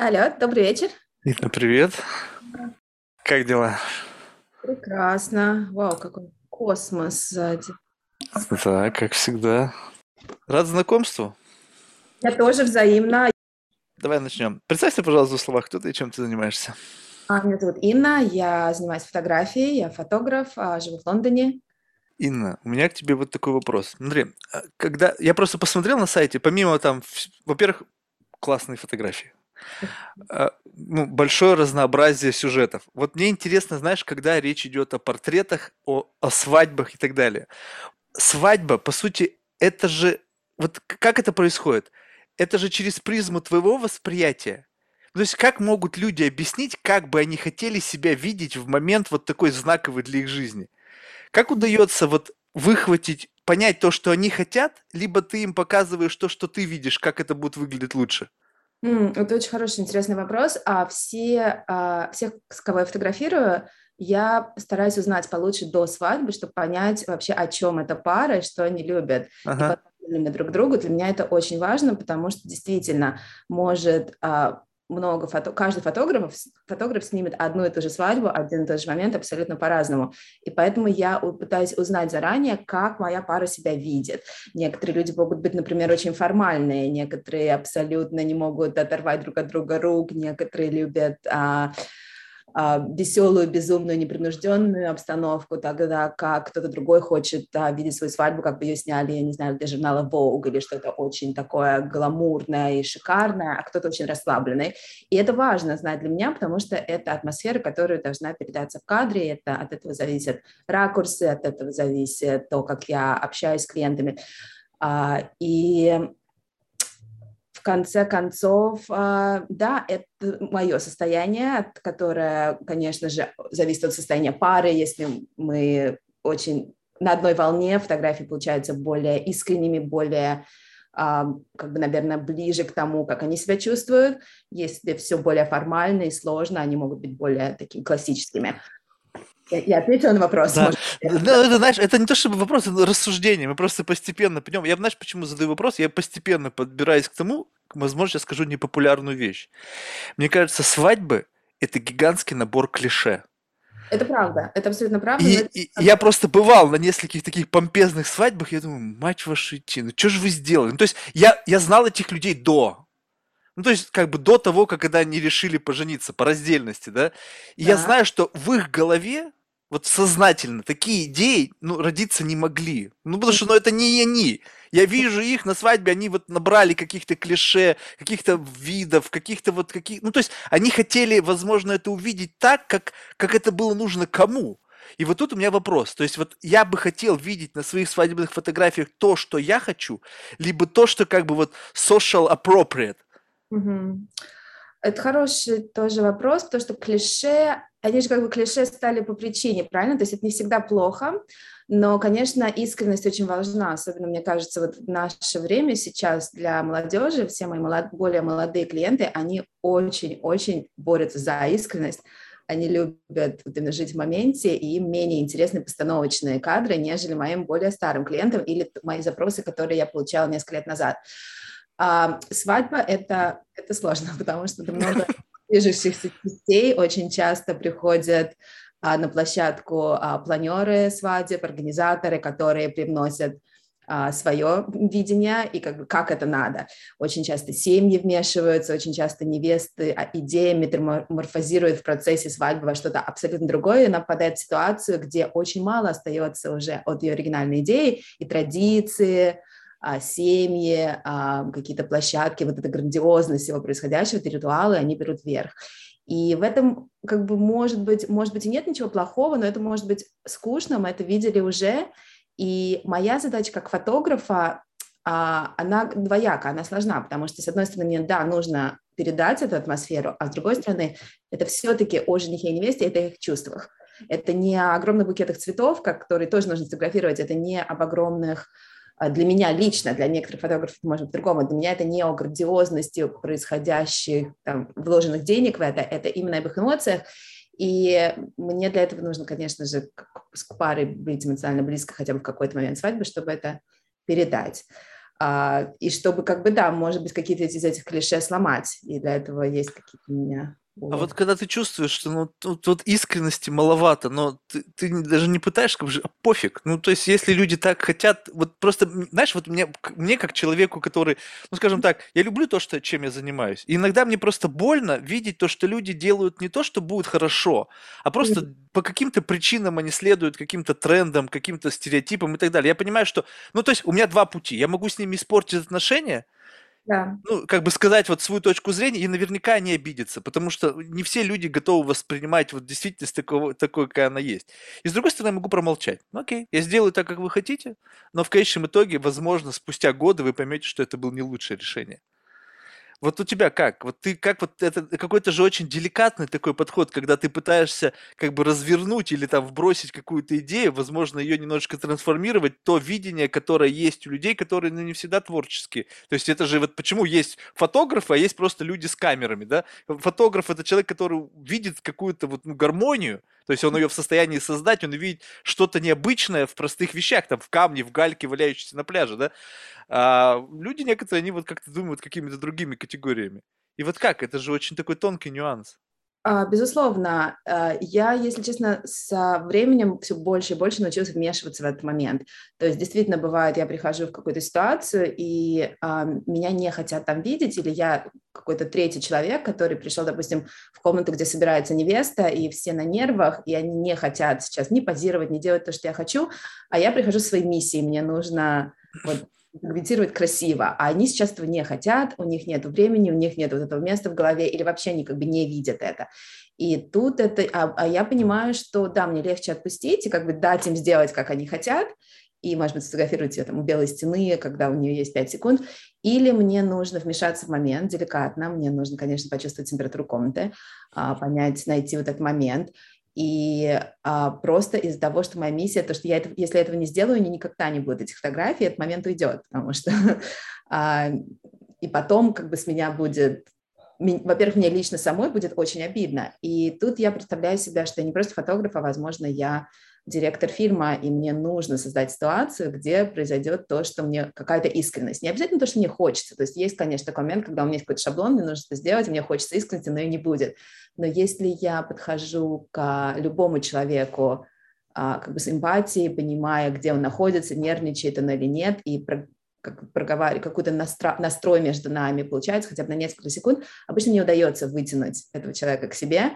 Алло, добрый вечер. Инна, привет. Как дела? Прекрасно. Вау, какой космос сзади. Да, как всегда. Рад знакомству. Я тоже взаимно. Давай начнем. Представься, пожалуйста, в словах, кто ты и чем ты занимаешься. А, Меня зовут Инна, я занимаюсь фотографией, я фотограф, а, живу в Лондоне. Инна, у меня к тебе вот такой вопрос. Смотри, а когда я просто посмотрел на сайте, помимо там, во-первых, классные фотографии, ну, большое разнообразие сюжетов. Вот мне интересно, знаешь, когда речь идет о портретах, о, о свадьбах и так далее. Свадьба, по сути, это же... Вот как это происходит? Это же через призму твоего восприятия. То есть как могут люди объяснить, как бы они хотели себя видеть в момент вот такой знаковый для их жизни? Как удается вот выхватить, понять то, что они хотят, либо ты им показываешь то, что ты видишь, как это будет выглядеть лучше? М, Это очень хороший, интересный вопрос. А все, а, всех, с кого я фотографирую, я стараюсь узнать получше до свадьбы, чтобы понять вообще, о чем эта пара и что они любят. И Ага. ли друг другу. Для меня это очень важно, потому что действительно может а, много фото... каждый фотограф, фотограф снимет одну и ту же свадьбу, один и тот же момент абсолютно по-разному. И поэтому я пытаюсь узнать заранее, как моя пара себя видит. Некоторые люди могут быть, например, очень формальные, некоторые абсолютно не могут оторвать друг от друга рук, некоторые любят а, веселую, безумную, непринужденную обстановку, тогда как кто-то другой хочет а, видеть свою свадьбу, как бы ее сняли, я не знаю, для журнала Vogue или что-то очень такое гламурное и шикарное, а кто-то очень расслабленный. И это важно знать для меня, потому что это атмосфера, которая должна передаться в кадре, это от этого зависят ракурсы, от этого зависит то, как я общаюсь с клиентами. А, И конце концов, а, да, это мое состояние, от- которое, конечно же, зависит от состояния пары. Если мы очень на одной волне, фотографии получаются более искренними, более, а, как бы, наверное, ближе к тому, как они себя чувствуют. Если все более формально и сложно, они могут быть более такими классическими. Я ответила на вопрос. Да, может, да, это, знаешь, это не то чтобы вопрос, это рассуждение. Мы просто постепенно пойдем. Я, знаешь, почему задаю вопрос? Я постепенно подбираюсь к тому, возможно, сейчас скажу непопулярную вещь. Мне кажется, свадьбы– это гигантский набор клише. Это правда, это абсолютно правда. И, это- и я просто бывал на нескольких таких помпезных свадьбах, я думаю, мать вашу идти, ну что же вы сделали? Ну, то есть я, я знал этих людей до. Ну, то есть, как бы до того, как когда они решили пожениться по раздельности, да. И я Да. знаю, что в их голове, вот сознательно, такие идеи, ну, родиться не могли. Ну, потому что, ну, это не они. Я вижу их на свадьбе, они вот набрали каких-то клише, каких-то видов, каких-то вот каких... Ну, то есть, они хотели, возможно, это увидеть так, как, как это было нужно кому. И вот тут у меня вопрос. То есть вот я бы хотел видеть на своих свадебных фотографиях то, что я хочу, либо то, что как бы вот social appropriate. Мгм. Это хороший тоже вопрос, потому что клише, они же как бы клише стали по причине, правильно? То есть это не всегда плохо, но, конечно, искренность очень важна, особенно, мне кажется, вот в наше время сейчас для молодежи, все мои молод- более молодые клиенты, они очень-очень борются за искренность, они любят вот именно жить в моменте, и им менее интересны постановочные кадры, нежели моим более старым клиентам или мои запросы, которые я получала несколько лет назад. А, свадьба это, это сложно, потому что это много движущихся частей. Очень часто приходят а, на площадку а, планеры свадеб, организаторы, которые привносят а, свое видение и как как это надо. Очень часто семьи вмешиваются, очень часто невесты а, идеи метаморфозируют в процессе свадьбы во что-то абсолютно другое, и она попадает в ситуацию, где очень мало остается уже от ее оригинальной идеи и традиции, семьи, а, какие-то площадки, вот эта грандиозность всего происходящего, эти ритуалы, они берут вверх. И в этом, как бы, может быть, может быть, и нет ничего плохого, но это может быть скучно, мы это видели уже. И моя задача как фотографа, а, она двояка, она сложна, потому что, с одной стороны, мне, да, нужно передать эту атмосферу, а с другой стороны, это все-таки о женихе и невесте, это их чувствах. Это не о огромных букетах цветов, которые тоже нужно сфотографировать, это не об огромных а, для меня лично, для некоторых фотографов, может быть, по-другому, для меня это не о грандиозности происходящих, там, вложенных денег в это, это именно об их эмоциях. И мне для этого нужно, конечно же, к паре быть эмоционально близко хотя бы в какой-то момент свадьбы, чтобы это передать. А, и чтобы, как бы, да, может быть, какие-то из этих клише сломать. И для этого есть какие-то у меня а вот когда ты чувствуешь, что ну тут, тут искренности маловато, но ты, ты даже не пытаешься, как же, а пофиг. Ну, то есть, если люди так хотят, вот просто, знаешь, вот мне, мне как человеку, который, ну, скажем так, я люблю то, что, чем я занимаюсь. И иногда мне просто больно видеть то, что люди делают не то, что будет хорошо, а просто mm. по каким-то причинам они следуют каким-то трендам, каким-то стереотипам и так далее. Я понимаю, что, ну, то есть, у меня два пути. Я могу с ними испортить отношения, ну, как бы сказать вот свою точку зрения, и наверняка они обидятся, потому что не все люди готовы воспринимать вот действительность такого, такой, какая она есть. И с другой стороны, я могу промолчать. Ну, окей, я сделаю так, как вы хотите, но в конечном итоге, возможно, спустя годы вы поймете, что это было не лучшее решение. Вот у тебя как? Вот ты как вот это какой-то же очень деликатный такой подход, когда ты пытаешься как бы развернуть или там вбросить какую-то идею, возможно, ее немножечко трансформировать, то видение, которое есть у людей, которые ну, не всегда творческие. То есть это же вот почему есть фотографы, а есть просто люди с камерами, да? Фотограф это человек, который видит какую-то вот ну, гармонию, то есть он ее в состоянии создать, он видит что-то необычное в простых вещах, там в камне, в гальке, валяющейся на пляже, да. А люди некоторые, они вот как-то думают какими-то другими категориями. И вот как? Это же очень такой тонкий нюанс. А, безусловно, а, я, если честно, со временем все больше и больше научилась вмешиваться в этот момент. То есть действительно бывает, я прихожу в какую-то ситуацию, и а, меня не хотят там видеть, или я какой-то третий человек, который пришел, допустим, в комнату, где собирается невеста, и все на нервах, и они не хотят сейчас ни позировать, ни делать то, что я хочу, а я прихожу в своей миссии, мне нужно вот комментировать красиво, а они сейчас этого не хотят, у них нет времени, у них нет вот этого места в голове, или вообще они как бы не видят это. И тут это, а, а я понимаю, что да, мне легче отпустить и как бы дать им сделать, как они хотят, и, может быть, сфотографировать ее там у белой стены, когда у нее есть 5 секунд, или мне нужно вмешаться в момент деликатно, мне нужно, конечно, почувствовать температуру комнаты, а, понять, найти вот этот момент, и а, просто из-за того, что моя миссия, то, что я это, если этого не сделаю, никогда не будут этих фотографий, этот момент уйдет, потому что а, и потом как бы с меня будет во-первых, мне лично самой будет очень обидно. И тут я представляю себя, что я не просто фотограф, а, возможно, я директор фильма, и мне нужно создать ситуацию, где произойдет то, что мне какая-то искренность. Не обязательно то, что мне хочется. То есть есть, конечно, такой момент, когда у меня есть какой-то шаблон, мне нужно это сделать, мне хочется искренности, но ее не будет. Но если я подхожу к любому человеку а, как бы с эмпатией, понимая, где он находится, нервничает он или нет, и как проговариваю, какой-то настро, настрой между нами получается хотя бы на несколько секунд, обычно мне удается вытянуть этого человека к себе,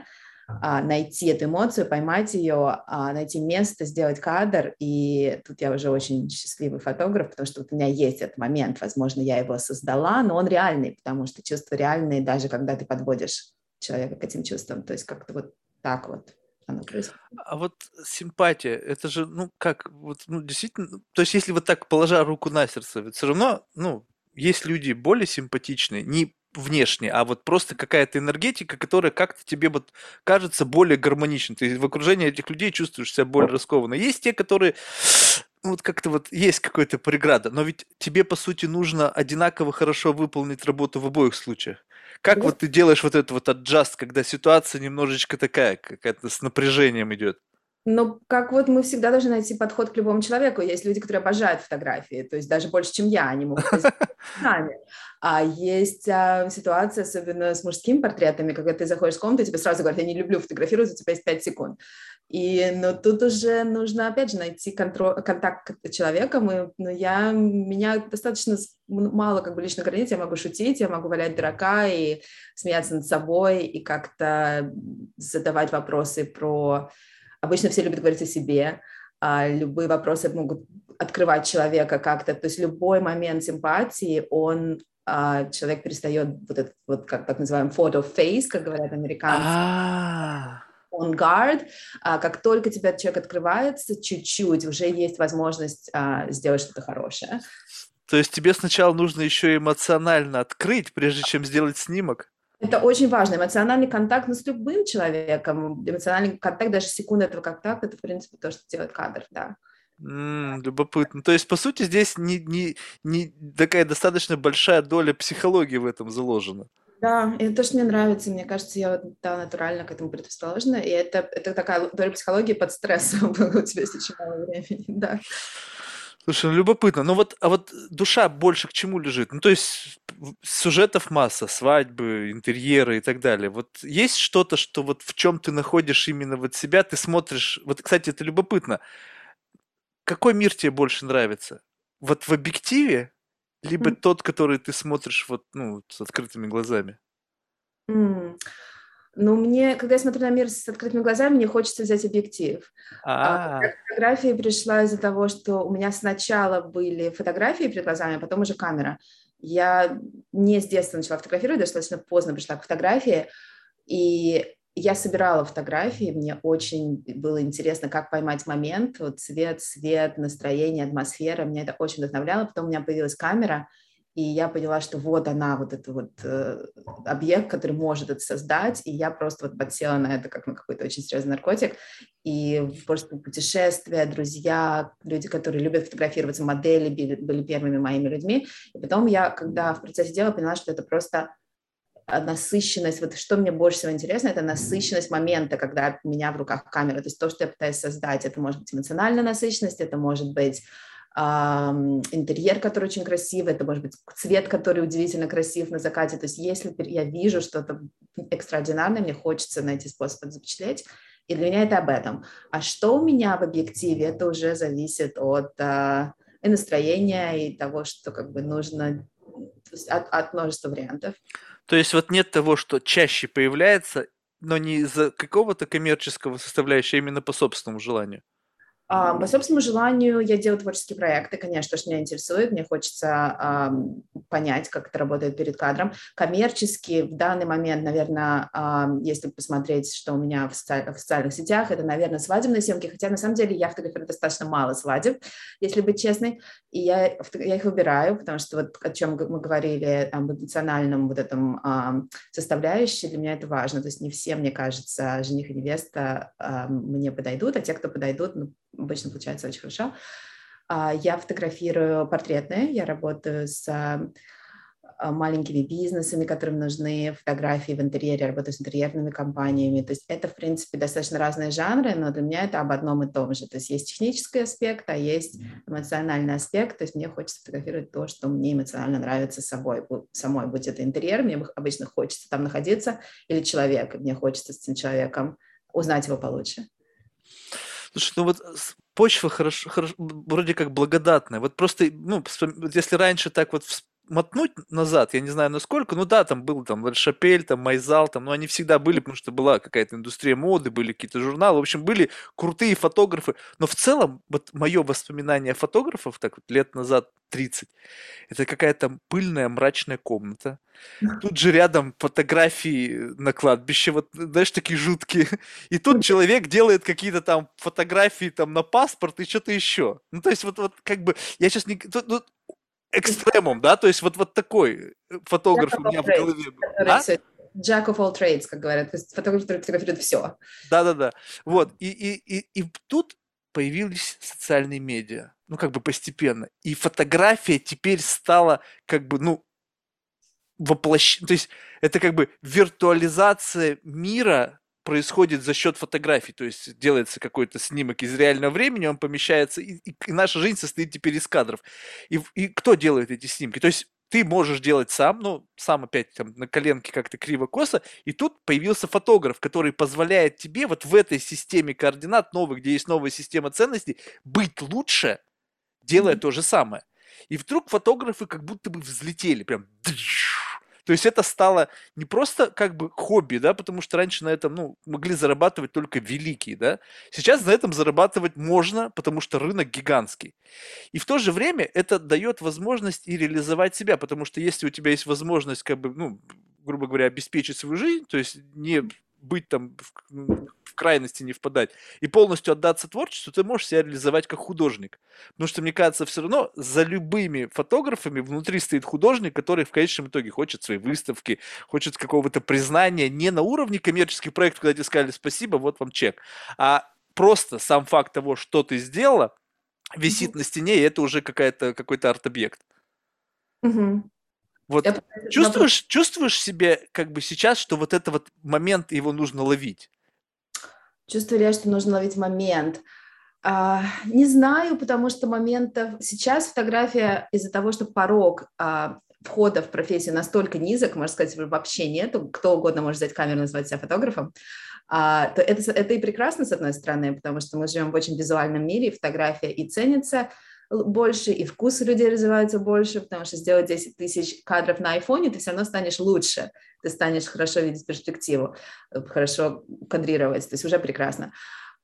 найти эту эмоцию, поймать ее, а, найти место, сделать кадр. И тут я уже очень счастливый фотограф, потому что вот у меня есть этот момент, возможно, я его создала, но он реальный, потому что чувства реальные, даже когда ты подводишь человека к этим чувствам. То есть как-то вот так вот. А вот симпатия, это же, ну, как, вот, ну, действительно, то есть если вот так положа руку на сердце, ведь все равно, ну, есть люди более симпатичные, не внешне, а вот просто какая-то энергетика, которая как-то тебе вот кажется более гармоничной. Ты в окружении этих людей чувствуешь себя более раскованно. Есть те, которые ну, вот как-то вот есть какая-то преграда, но ведь тебе, по сути, нужно одинаково хорошо выполнить работу в обоих случаях. Как вот ты делаешь вот этот вот аджаст, когда ситуация немножечко такая, какая-то с напряжением идет? Ну, как вот мы всегда должны найти подход к любому человеку. Есть люди, которые обожают фотографии, то есть даже больше, чем я, они могут нами. А есть а, ситуация, особенно с мужскими портретами, когда ты заходишь в комнату, тебе сразу говорят, я не люблю фотографировать, у тебя есть 5 секунд. И, но тут уже нужно, опять же, найти контроль, контакт с человеком, и, ну, я, меня достаточно мало как бы лично границ, я могу шутить, я могу валять дурака и смеяться над собой, и как-то задавать вопросы про Обычно все любят говорить о себе, а любые вопросы могут открывать человека как-то. То есть любой момент симпатии, он а, человек перестает вот этот вот как так называемый photo face, как говорят американцы. А. On guard, а, как только тебя человек открывается, чуть-чуть уже есть возможность а, сделать что-то хорошее. То есть тебе сначала нужно еще эмоционально открыть, прежде чем сделать снимок? Это очень важно. Эмоциональный контакт ну, с любым человеком, эмоциональный контакт, даже секунда этого контакта, это, в принципе, то, что делает кадр, да. Mm, любопытно. То есть, по сути, здесь не, не, не такая достаточно большая доля психологии в этом заложена. Да, это то, что мне нравится. Мне кажется, я вот, да, натурально к этому предрасположена. И это, это такая доля психологии под стрессом у тебя мало времени, да. Слушай, ну любопытно. Ну вот, а вот душа больше к чему лежит? Ну то есть сюжетов масса, свадьбы, интерьеры и так далее. Вот есть что-то, что вот в чем ты находишь именно вот себя, ты смотришь. Вот, кстати, это любопытно. Какой мир тебе больше нравится? Вот в объективе, либо mm. тот, который ты смотришь вот ну с открытыми глазами? Mm. Но мне, когда я смотрю на мир с открытыми глазами, мне хочется взять объектив. А, а фотография пришла из-за того, что у меня сначала были фотографии перед глазами, а потом уже камера. Я не с детства начала фотографировать, достаточно поздно пришла к фотографии, и я собирала фотографии, мне очень было интересно, как поймать момент, вот цвет, свет, настроение, атмосфера, меня это очень вдохновляло. Потом у меня появилась камера, и я поняла, что вот она, вот этот вот э, объект, который может это создать, и я просто вот подсела на это как на какой-то очень серьезный наркотик, и просто путешествия, друзья, люди, которые любят фотографироваться, модели были, были первыми моими людьми, и потом я, когда в процессе дела, поняла, что это просто насыщенность, вот что мне больше всего интересно, это насыщенность момента, когда у меня в руках камера, то есть то, что я пытаюсь создать, это может быть эмоциональная насыщенность, это может быть интерьер, который очень красивый, это может быть цвет, который удивительно красив на закате. То есть если я вижу что-то экстраординарное, мне хочется найти способ запечатлеть. И для меня это об этом. А что у меня в объективе, это уже зависит от а, и настроения, и того, что как бы нужно, от, от множества вариантов. То есть вот нет того, что чаще появляется, но не из-за какого-то коммерческого составляющего, а именно по собственному желанию? По собственному желанию я делаю творческие проекты, конечно, что меня интересует, мне хочется понять, как это работает перед кадром. Коммерчески в данный момент, наверное, если посмотреть, что у меня в, соци- в социальных сетях, это, наверное, свадебные съемки, хотя на самом деле я фотографирую достаточно мало свадеб, если быть честной, и я, я их выбираю, потому что вот о чем мы говорили, об эмоциональном вот этом составляющей, для меня это важно, то есть не все, мне кажется, жених и невеста мне подойдут, а те, кто подойдут, ну, обычно получается очень хорошо. А, я фотографирую портретные, я работаю с а, маленькими бизнесами, которым нужны фотографии в интерьере, работаю с интерьерными компаниями. То есть это, в принципе, достаточно разные жанры, но для меня это об одном и том же. То есть есть технический аспект, а есть эмоциональный аспект. То есть мне хочется фотографировать то, что мне эмоционально нравится собой, самой. Будь это интерьер, мне обычно хочется там находиться, или человек, мне хочется с этим человеком узнать его получше. Слушай, ну вот почва хорошо, хорошо, вроде как благодатная. Вот просто, ну, если раньше так вот мотнуть назад, я не знаю насколько, ну да, там был там Шапель, там Майзал, там, но они всегда были, потому что была какая-то индустрия моды, были какие-то журналы, в общем, были крутые фотографы, но в целом, вот мое воспоминание фотографов, так вот лет назад 30, это какая-то пыльная мрачная комната, тут же рядом фотографии на кладбище, вот, знаешь, такие жуткие, и тут человек делает какие-то там фотографии там на паспорт и что-то еще, ну, то есть вот, вот как бы, я сейчас не, тут, тут, экстремум, да? То есть вот, вот такой э, фотограф у меня в голове был. Jack of all trades, как говорят. То есть фотограф, который фотографирует все. Да-да-да. Вот. И, и, и, и тут появились социальные медиа. Ну, как бы постепенно. И фотография теперь стала как бы, ну, воплощ... То есть это как бы виртуализация мира происходит за счет фотографий, то есть делается какой-то снимок из реального времени, он помещается, и, и, наша жизнь состоит теперь из кадров. И, и кто делает эти снимки? То есть ты можешь делать сам, ну, сам опять там на коленке как-то криво-косо, и тут появился фотограф, который позволяет тебе вот в этой системе координат новой, где есть новая система ценностей, быть лучше, делая mm-hmm. то же самое. И вдруг фотографы как будто бы взлетели, прям то есть это стало не просто как бы хобби, да, потому что раньше на этом, ну, могли зарабатывать только великие, да. Сейчас на этом зарабатывать можно, потому что рынок гигантский. И в то же время это дает возможность и реализовать себя, потому что если у тебя есть возможность, как бы, ну, грубо говоря, обеспечить свою жизнь, то есть не быть там в крайности не впадать и полностью отдаться творчеству, ты можешь себя реализовать как художник. Потому что, мне кажется, все равно за любыми фотографами внутри стоит художник, который в конечном итоге хочет своей выставки, хочет какого-то признания не на уровне коммерческих проектов, когда тебе сказали спасибо, вот вам чек, а просто сам факт того, что ты сделала, висит mm-hmm. на стене, и это уже какая-то, какой-то арт-объект. Mm-hmm. Вот Я... чувствуешь, чувствуешь себе как бы сейчас, что вот это вот момент, его нужно ловить? Чувствую я, что нужно ловить момент? А, не знаю, потому что моментов... Сейчас фотография из-за того, что порог а, входа в профессию настолько низок, можно сказать, вообще нету, кто угодно может взять камеру и назвать себя фотографом, а, то это, это и прекрасно, с одной стороны, потому что мы живем в очень визуальном мире, фотография и ценится больше, и вкусы людей развиваются больше, потому что сделать 10 тысяч кадров на айфоне, ты все равно станешь лучше, ты станешь хорошо видеть перспективу, хорошо кадрировать, то есть уже прекрасно.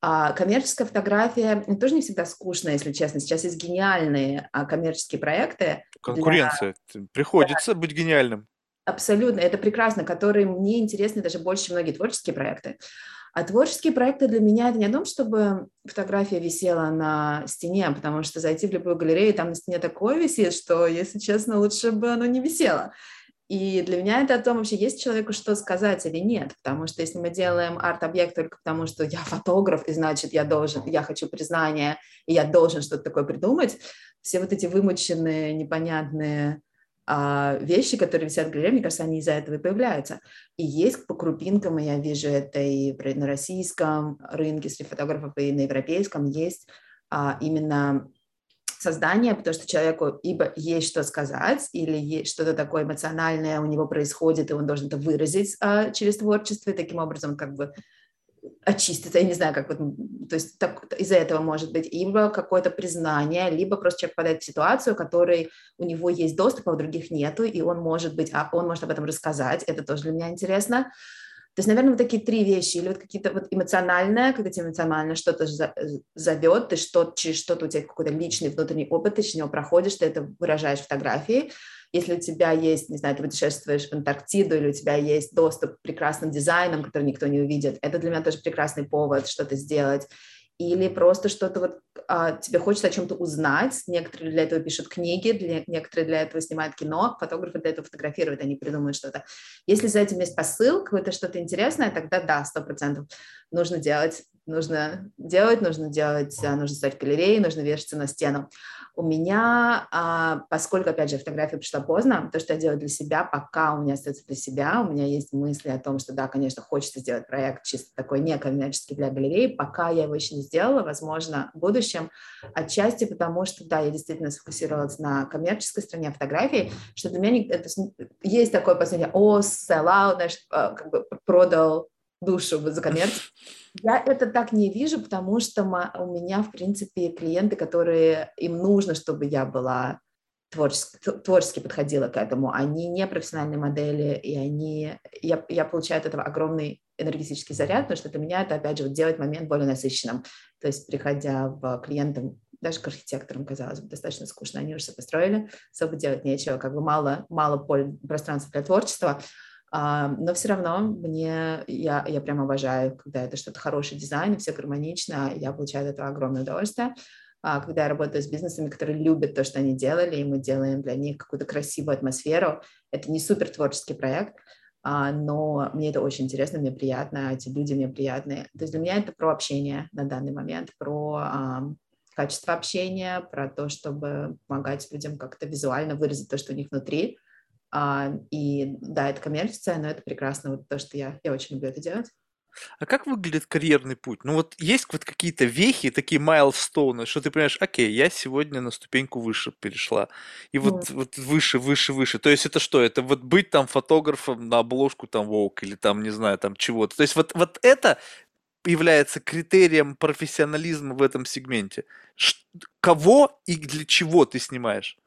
А коммерческая фотография тоже не всегда скучная, если честно. Сейчас есть гениальные а, коммерческие проекты. Конкуренция. Для... Приходится да. быть гениальным. Абсолютно. Это прекрасно, которые мне интересны даже больше, чем многие творческие проекты. А творческие проекты для меня это не о том, чтобы фотография висела на стене, потому что зайти в любую галерею, там на стене такое висит, что, если честно, лучше бы оно не висело. И для меня это о том, вообще есть человеку что сказать или нет, потому что если мы делаем арт-объект только потому, что я фотограф, и значит, я должен, я хочу признания, и я должен что-то такое придумать, все вот эти вымученные, непонятные а, вещи, которые висят в галерее, мне кажется, они из-за этого и появляются. И есть по крупинкам, и я вижу это и на российском рынке среди фотографов, и на европейском, есть а, именно создания, потому что человеку ибо есть что сказать, или есть что-то такое эмоциональное у него происходит, и он должен это выразить а, через творчество, и таким образом как бы очиститься, я не знаю, как вот, то есть так, из-за этого может быть либо какое-то признание, либо просто человек попадает в ситуацию, которой у него есть доступ, а у других нету, и он может быть, а он может об этом рассказать, это тоже для меня интересно. То есть, наверное, вот такие три вещи, или вот какие-то вот эмоциональное, когда тебе эмоционально что-то зовет, ты что через что-то у тебя какой-то личный внутренний опыт, ты через него проходишь, ты это выражаешь фотографии. Если у тебя есть, не знаю, ты путешествуешь в Антарктиду, или у тебя есть доступ к прекрасным дизайнам, который никто не увидит, это для меня тоже прекрасный повод что-то сделать или просто что-то вот а, тебе хочется о чем-то узнать. Некоторые для этого пишут книги, для, некоторые для этого снимают кино, фотографы для этого фотографируют, они придумывают что-то. Если за этим есть посыл, какое-то что-то интересное, тогда да, сто процентов нужно делать, нужно делать, нужно делать, а, нужно ставить галереи, нужно вешаться на стену. У меня, а, поскольку, опять же, фотография пришла поздно, то, что я делаю для себя, пока у меня остается для себя, у меня есть мысли о том, что, да, конечно, хочется сделать проект чисто такой некоммерческий для галереи, пока я его еще не сделала, возможно, в будущем, отчасти потому, что, да, я действительно сфокусировалась на коммерческой стороне фотографии, что для меня это, есть такое последнее, о, sell out, знаешь, а, как бы продал душу за коммерцию. Я это так не вижу, потому что у меня, в принципе, клиенты, которые им нужно, чтобы я была творчески, творчески подходила к этому. Они не профессиональные модели, и они, я, я получаю от этого огромный энергетический заряд, потому что для меня это, опять же, вот делать момент более насыщенным. То есть, приходя в клиентам, даже к архитекторам, казалось бы, достаточно скучно, они уже все построили, особо делать нечего, как бы мало, мало поле, пространства для творчества, но все равно мне, я, я прям обожаю, когда это что-то хороший дизайн, и все гармонично, я получаю от этого огромное удовольствие. А, когда я работаю с бизнесами, которые любят то, что они делали, и мы делаем для них какую-то красивую атмосферу, это не супер творческий проект, а, но мне это очень интересно, мне приятно, эти люди мне приятны. То есть для меня это про общение на данный момент, про качество общения, про то, чтобы помогать людям как-то визуально выразить то, что у них внутри, и да, это коммерция, но это прекрасно, вот то, что я, я очень люблю это делать. А как выглядит карьерный путь? Ну вот есть вот какие-то вехи, такие майлстоуны, что ты понимаешь, окей, я сегодня на ступеньку выше перешла. И вот, mm. вот выше, выше, выше. То есть это что? Это вот быть там фотографом на обложку там Vogue или там, не знаю, там чего-то. То есть вот, вот это является критерием профессионализма в этом сегменте. Кого и для чего ты снимаешь?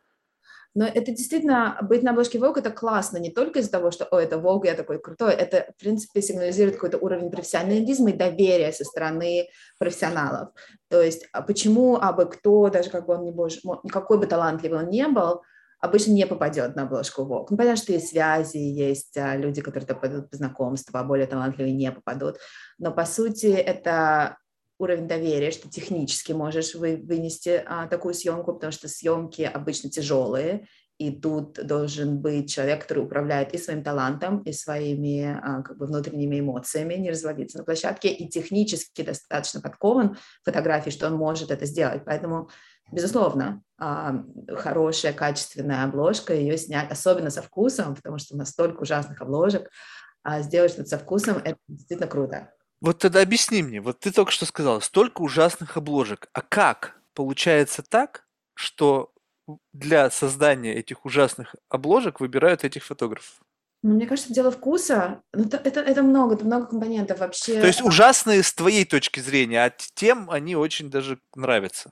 Но это действительно, быть на обложке Vogue это классно, не только из-за того, что, о, это Vogue, я такой крутой, это, в принципе, сигнализирует какой-то уровень профессионализма и доверия со стороны профессионалов. То есть, а почему, а бы кто, даже как бы он не боже, какой бы талантливый он не был, обычно не попадет на обложку Vogue. Ну, понятно, что есть связи, есть а, люди, которые попадут по знакомству, а более талантливые не попадут. Но, по сути, это уровень доверия, что технически можешь вы, вынести а, такую съемку, потому что съемки обычно тяжелые, и тут должен быть человек, который управляет и своим талантом, и своими а, как бы внутренними эмоциями, не разводиться на площадке, и технически достаточно подкован фотографии, что он может это сделать. Поэтому, безусловно, а, хорошая, качественная обложка, ее снять, особенно со вкусом, потому что у нас столько ужасных обложек, а сделать что-то со вкусом, это действительно круто. Вот тогда объясни мне, вот ты только что сказала, столько ужасных обложек. А как получается так, что для создания этих ужасных обложек выбирают этих фотографов? Ну, мне кажется, дело вкуса. Ну, это, это, это много, это много компонентов вообще. То есть ужасные с твоей точки зрения, а тем они очень даже нравятся.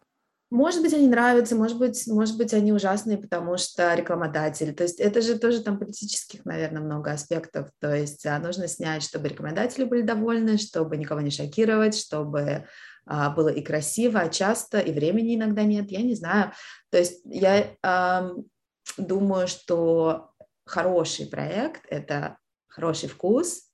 Может быть, они нравятся, может быть, может быть, они ужасные, потому что рекламодатель. То есть это же тоже там политических, наверное, много аспектов. То есть а, нужно снять, чтобы рекламодатели были довольны, чтобы никого не шокировать, чтобы а, было и красиво, а часто, и времени иногда нет, я не знаю. То есть я а, думаю, что хороший проект – это хороший вкус,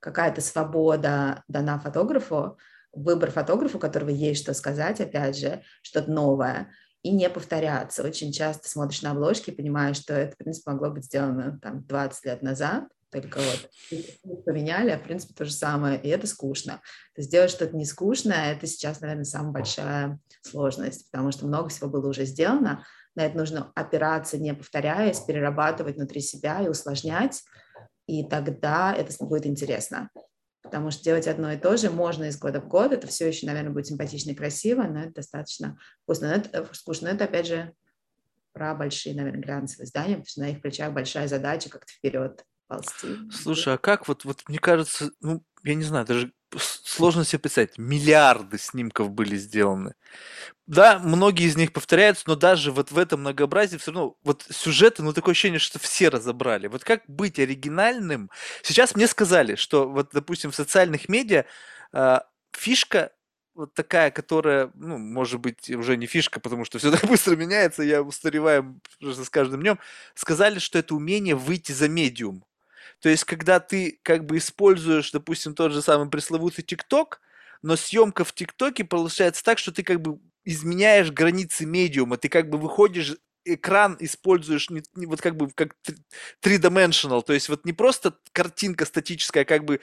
какая-то свобода дана фотографу, выбор фотографа, у которого есть что сказать, опять же, что-то новое, и не повторяться. Очень часто смотришь на обложки и понимаешь, что это, в принципе, могло быть сделано там 20 лет назад, только вот поменяли, а в принципе то же самое, и это скучно. То есть сделать что-то не скучное, это сейчас, наверное, самая большая сложность, потому что много всего было уже сделано, на это нужно опираться, не повторяясь, перерабатывать внутри себя и усложнять, и тогда это будет интересно потому что делать одно и то же можно из года в год, это все еще, наверное, будет симпатично и красиво, но это достаточно вкусно. Но это, э, скучно, но это, опять же, про большие, наверное, глянцевые здания, потому что на их плечах большая задача как-то вперед ползти. Слушай, а как вот, вот мне кажется, ну, я не знаю, даже сложно себе представить, миллиарды снимков были сделаны. Да, многие из них повторяются, но даже вот в этом многообразии все равно вот сюжеты, ну такое ощущение, что все разобрали. Вот как быть оригинальным? Сейчас мне сказали, что вот, допустим, в социальных медиа э, фишка вот такая, которая, ну, может быть, уже не фишка, потому что все так быстро меняется, я устареваю с каждым днем, сказали, что это умение выйти за медиум. То есть, когда ты как бы используешь, допустим, тот же самый пресловутый ТикТок, но съемка в ТикТоке получается так, что ты как бы изменяешь границы медиума, ты как бы выходишь экран используешь не, не вот как бы как три-dimensional, то есть вот не просто картинка статическая, а как бы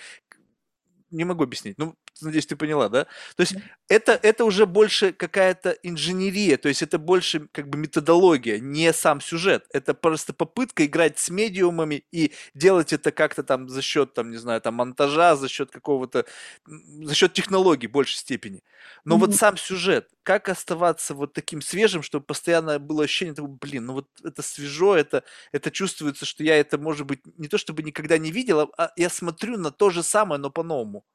не могу объяснить. Ну, надеюсь, ты поняла, да? То есть это, это уже больше какая-то инженерия, то есть это больше как бы методология, не сам сюжет. Это просто попытка играть с медиумами и делать это как-то там за счет, там, не знаю, там монтажа, за счет какого-то, за счет технологий в большей степени. Но mm-hmm. вот сам сюжет, как оставаться вот таким свежим, чтобы постоянно было ощущение того, блин, ну вот это свежо, это, это чувствуется, что я это, может быть, не то чтобы никогда не видел, а я смотрю на то же самое, но по-новому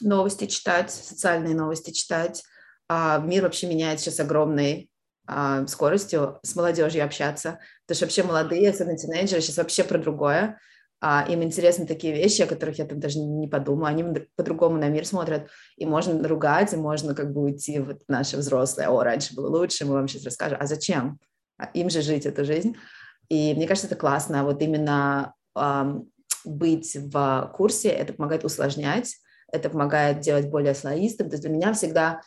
новости читать, социальные новости читать. А мир вообще меняет сейчас огромной а, скоростью с молодежью общаться, потому что вообще молодые, особенно тинейджеры, сейчас вообще про другое. А, им интересны такие вещи, о которых я там даже не подумаю. Они по-другому на мир смотрят, и можно ругать, и можно как бы уйти вот наши взрослые. О, раньше было лучше, мы вам сейчас расскажем. А зачем? А им же жить эту жизнь. И мне кажется, это классно. Вот именно эм, быть в курсе, это помогает усложнять это помогает делать более слоистым. То есть для меня всегда,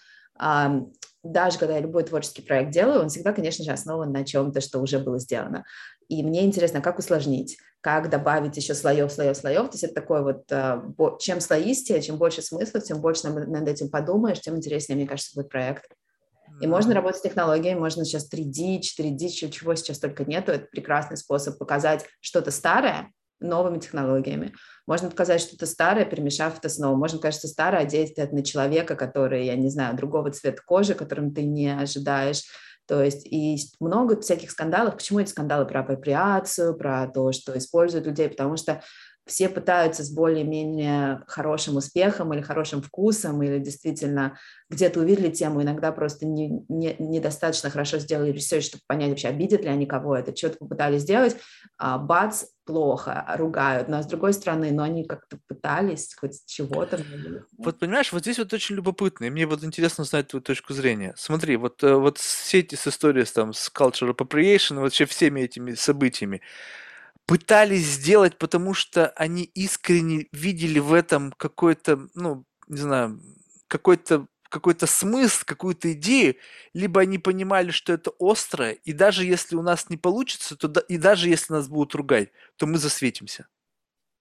даже когда я любой творческий проект делаю, он всегда, конечно же, основан на чем-то, что уже было сделано. И мне интересно, как усложнить, как добавить еще слоев, слоев, слоев. То есть это такое вот, а, чем слоистее, чем больше смысла, тем больше над этим подумаешь, тем интереснее, мне кажется, будет проект. И можно работать с технологиями, можно сейчас 3D, 4D, чего сейчас только нету. Это прекрасный способ показать что-то старое, новыми технологиями. Можно показать что-то старое, перемешав это снова. Можно сказать, что старое действует на человека, который, я не знаю, другого цвета кожи, которым ты не ожидаешь. То есть и много всяких скандалов. Почему эти скандалы про апроприацию, про то, что используют людей? Потому что все пытаются с более-менее хорошим успехом или хорошим вкусом, или действительно где-то увидели тему, иногда просто не, не, недостаточно хорошо сделали research, чтобы понять вообще, обидят ли они кого это, что-то попытались сделать, а, бац, плохо, ругают, но с другой стороны, но они как-то пытались хоть чего-то. Вот понимаешь, вот здесь вот очень любопытно, и мне вот интересно знать твою точку зрения. Смотри, вот, э, вот все эти с историей там, с cultural appropriation, вообще всеми этими событиями, пытались сделать, потому что они искренне видели в этом какой-то, ну, не знаю, какой-то какой-то смысл, какую-то идею, либо они понимали, что это острое, и даже если у нас не получится, то да, и даже если нас будут ругать, то мы засветимся.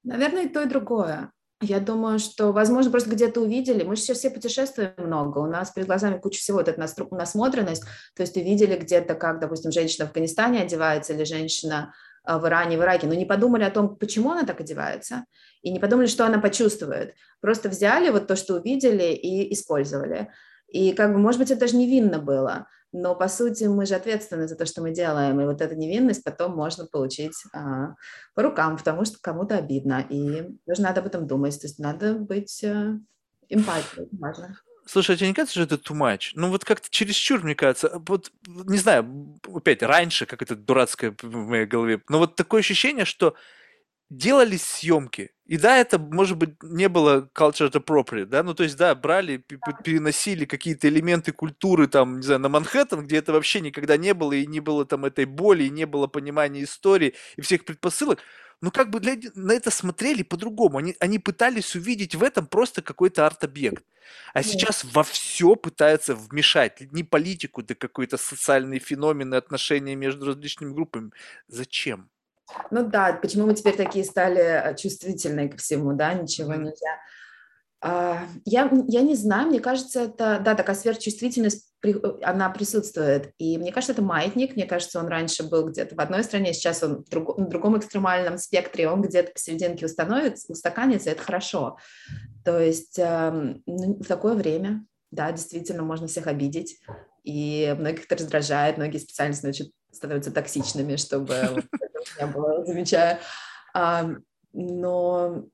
Наверное, и то, и другое. Я думаю, что, возможно, просто где-то увидели. Мы же сейчас все путешествуем много. У нас перед глазами куча всего. Вот эта насмотренность. То есть увидели где-то, как, допустим, женщина в Афганистане одевается или женщина в Иране, в Ираке, но не подумали о том, почему она так одевается, и не подумали, что она почувствует. Просто взяли вот то, что увидели, и использовали. И как бы, может быть, это даже невинно было, но по сути мы же ответственны за то, что мы делаем, и вот эту невинность потом можно получить а, по рукам, потому что кому-то обидно, и тоже надо об этом думать, то есть надо быть а, важно. Слушай, а тебе не кажется, что это too much? Ну вот как-то чересчур, мне кажется. Вот, не знаю, опять, раньше, как это дурацкое в моей голове, но вот такое ощущение, что делались съемки. И да, это, может быть, не было culture appropriate, да, ну то есть, да, брали, переносили какие-то элементы культуры, там, не знаю, на Манхэттен, где это вообще никогда не было, и не было там этой боли, и не было понимания истории и всех предпосылок. Ну, как бы для, на это смотрели по-другому. Они, они пытались увидеть в этом просто какой-то арт-объект. А сейчас во все пытаются вмешать. Не политику, да какой-то социальные феномены, отношения между различными группами. Зачем? Ну да, почему мы теперь такие стали э, чувствительные ко всему, да, ничего нельзя. А, я, я не знаю, мне кажется, это, да, такая сверхчувствительность, она присутствует. И мне кажется, это маятник. Мне кажется, он раньше был где-то в одной стране, сейчас он в, друг, на другом экстремальном спектре, он где-то посерединке установится, устаканится, это хорошо. То есть эм, ну, в такое время, да, действительно, можно всех обидеть. И многих это раздражает, многие специально значит, становятся токсичными, чтобы я была, замечаю. Но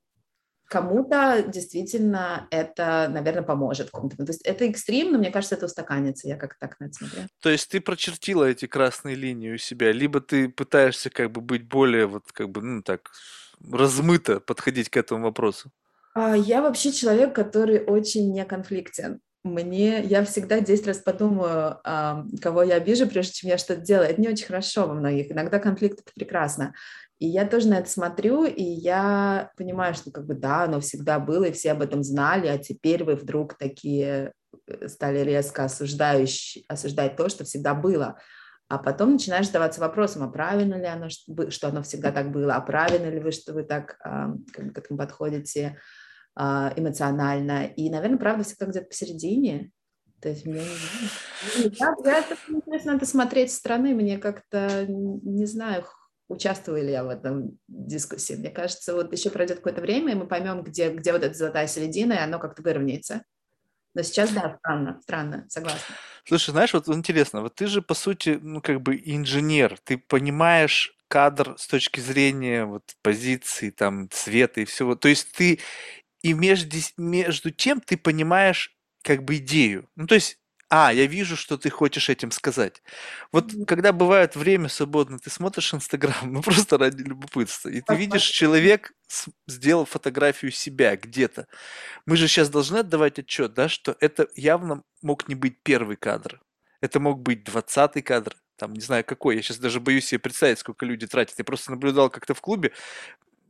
кому-то действительно это, наверное, поможет. Кому-то. То есть это экстрим, но мне кажется, это устаканится. Я как так на это смотрю. То есть ты прочертила эти красные линии у себя, либо ты пытаешься как бы быть более вот как бы, ну так, размыто подходить к этому вопросу? А, я вообще человек, который очень неконфликтен мне, я всегда 10 раз подумаю, кого я обижу, прежде чем я что-то делаю. Это не очень хорошо во многих. Иногда конфликт — это прекрасно. И я тоже на это смотрю, и я понимаю, что как бы да, оно всегда было, и все об этом знали, а теперь вы вдруг такие э, стали резко осуждающие, осуждать то, что всегда было. А потом начинаешь задаваться вопросом, а правильно ли оно, что оно всегда так было, а правильно ли вы, что вы так как бы, к этому подходите, а, эмоционально. И, наверное, правда всегда где-то посередине. То есть мне не знаю. Я, я это интересно надо смотреть со стороны. Мне как-то, не знаю, участвую ли я в этом дискуссии. Мне кажется, вот еще пройдет какое-то время, и мы поймем, где, где вот эта золотая середина, и оно как-то выровняется. Но сейчас, да, странно, странно, согласна. Слушай, знаешь, вот интересно, вот ты же, по сути, ну, как бы инженер, ты понимаешь кадр с точки зрения вот позиции, там, цвета и всего. То есть ты и между, между тем ты понимаешь как бы идею. Ну, то есть, а, я вижу, что ты хочешь этим сказать. Вот mm-hmm. когда бывает время свободно, ты смотришь Инстаграм, ну просто ради любопытства, и ты видишь, человек сделал фотографию себя где-то. Мы же сейчас должны отдавать отчет, да, что это явно мог не быть первый кадр. Это мог быть двадцатый кадр, там, не знаю какой, я сейчас даже боюсь себе представить, сколько люди тратят. Я просто наблюдал как-то в клубе,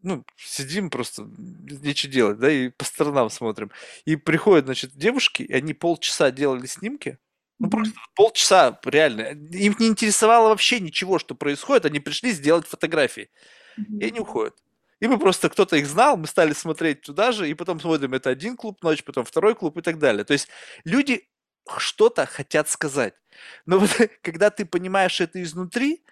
ну, сидим просто, нечего делать, да, и по сторонам смотрим. И приходят, значит, девушки, и они полчаса делали снимки, ну, просто полчаса, реально. Им не интересовало вообще ничего, что происходит. Они пришли сделать фотографии. И они уходят. И мы просто, кто-то их знал, мы стали смотреть туда же, и потом смотрим, это один клуб ночь, потом второй клуб и так далее. То есть люди что-то хотят сказать. Но вот когда ты понимаешь это изнутри,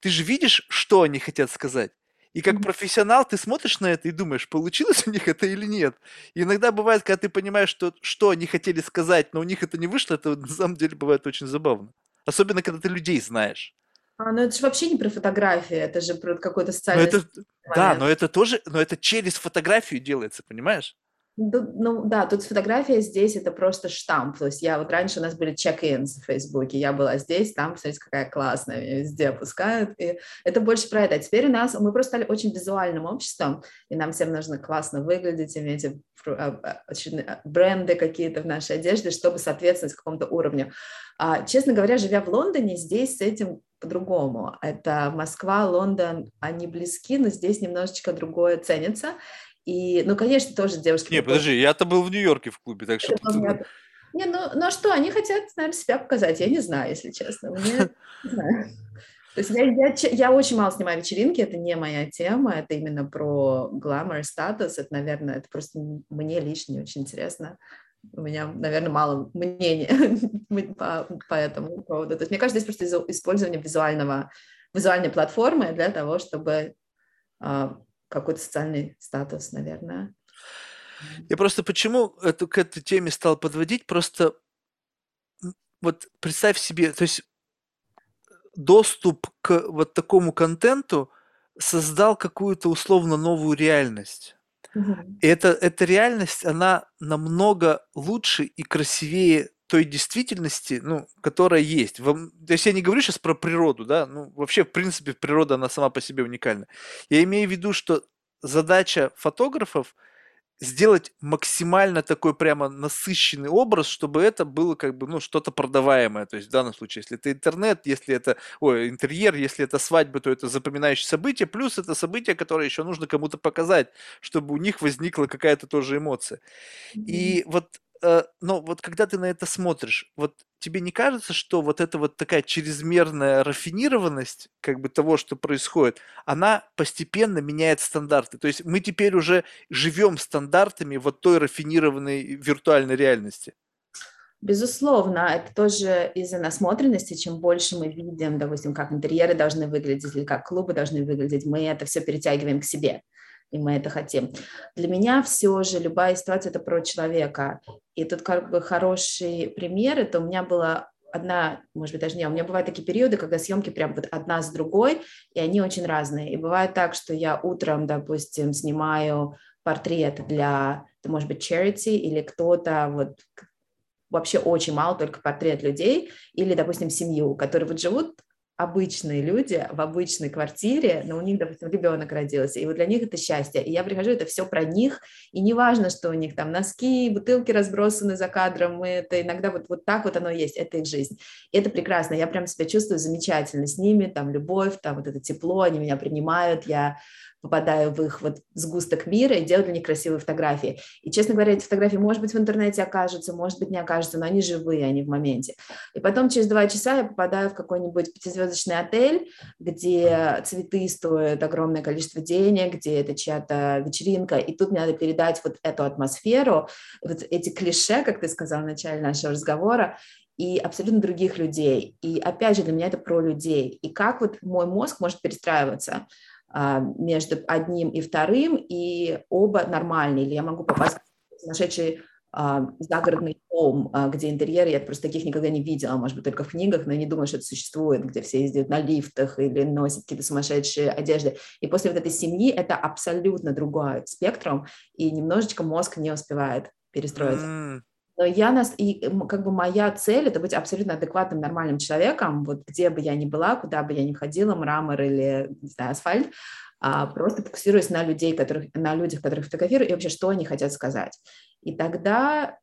ты же видишь, что они хотят сказать. И как профессионал ты смотришь на это и думаешь, получилось у них это или нет. И иногда бывает, когда ты понимаешь, что, что они хотели сказать, но у них это не вышло, это на самом деле бывает очень забавно. Особенно, когда ты людей знаешь. А, ну это же вообще не про фотографии, это же про какой-то социальный... Но это, да, но это тоже, но это через фотографию делается, понимаешь? Ну да, тут фотография здесь это просто штамп. То есть я вот раньше у нас были чек-инс в Фейсбуке, я была здесь, там, смотрите, какая классная, меня везде опускают. И это больше про это. А теперь у нас, мы просто стали очень визуальным обществом, и нам всем нужно классно выглядеть, иметь а, а, бренды какие-то в нашей одежде, чтобы соответствовать какому-то уровню. А, честно говоря, живя в Лондоне, здесь с этим по-другому. Это Москва, Лондон, они близки, но здесь немножечко другое ценится. И, ну, конечно, тоже девушки... Не, подожди, я-то был в Нью-Йорке в клубе, так что... Не, ну, ну а что, они хотят, наверное, себя показать, я не знаю, если честно. Мне, не знаю. То есть я, я, я очень мало снимаю вечеринки, это не моя тема, это именно про гламор, статус, это, наверное, это просто мне лично не очень интересно. У меня, наверное, мало мнения по, по этому поводу. То есть мне кажется, здесь просто использование визуального визуальной платформой для того, чтобы а, какой-то социальный статус, наверное. Я просто почему эту, к этой теме стал подводить, просто вот представь себе, то есть доступ к вот такому контенту создал какую-то условно новую реальность. Угу. И это, эта реальность, она намного лучше и красивее той действительности, ну, которая есть. Вам, то есть я не говорю сейчас про природу, да, ну, вообще, в принципе, природа, она сама по себе уникальна. Я имею в виду, что задача фотографов – сделать максимально такой прямо насыщенный образ, чтобы это было как бы, ну, что-то продаваемое. То есть в данном случае, если это интернет, если это, ой, интерьер, если это свадьба, то это запоминающее событие, плюс это событие, которое еще нужно кому-то показать, чтобы у них возникла какая-то тоже эмоция. И вот э, но вот когда ты на это смотришь, вот тебе не кажется, что вот эта вот такая чрезмерная рафинированность как бы того, что происходит, она постепенно меняет стандарты. То есть мы теперь уже живем стандартами вот той рафинированной виртуальной реальности. Безусловно, это тоже из-за насмотренности. Чем больше мы видим, допустим, как интерьеры должны выглядеть или как клубы должны выглядеть, мы это все перетягиваем к себе и мы это хотим. Для меня все же любая ситуация – это про человека. И тут как бы хороший пример – это у меня была одна, может быть, даже не, у меня бывают такие периоды, когда съемки прям вот одна с другой, и они очень разные. И бывает так, что я утром, допустим, снимаю портрет для, это может быть, charity или кто-то вот вообще очень мало, только портрет людей, или, допустим, семью, которые вот живут обычные люди в обычной квартире, но у них, допустим, ребенок родился, и вот для них это счастье. И я прихожу, это все про них, и не важно, что у них там носки, бутылки разбросаны за кадром, мы это иногда вот, вот так вот оно есть, это их жизнь. И это прекрасно, я прям себя чувствую замечательно с ними, там любовь, там вот это тепло, они меня принимают, я попадаю в их вот сгусток мира и делаю для них красивые фотографии. И, честно говоря, эти фотографии, может быть, в интернете окажутся, может быть, не окажутся, но они живые, они в моменте. И потом через два часа я попадаю в какой-нибудь пятизвездочный отель, где цветы стоят огромное количество денег, где это чья-то вечеринка, и тут мне надо передать вот эту атмосферу, вот эти клише, как ты сказал в начале нашего разговора, и абсолютно других людей. И опять же, для меня это про людей. И как вот мой мозг может перестраиваться. А, между одним и вторым, и оба нормальные, или я могу попасть в сумасшедший а, загородный дом, а, где интерьеры, я просто таких никогда не видела, может быть, только в книгах, но я не думаю, что это существует, где все ездят на лифтах или носят какие-то сумасшедшие одежды. И после вот этой семьи это абсолютно другой спектром, и немножечко мозг не успевает перестроиться. Но я нас, и как бы моя цель – это быть абсолютно адекватным, нормальным человеком, вот где бы я ни была, куда бы я ни ходила, мрамор или, не знаю, асфальт, а просто фокусируясь на людей, которых, на людях, которых фотографирую, и вообще, что они хотят сказать. И тогда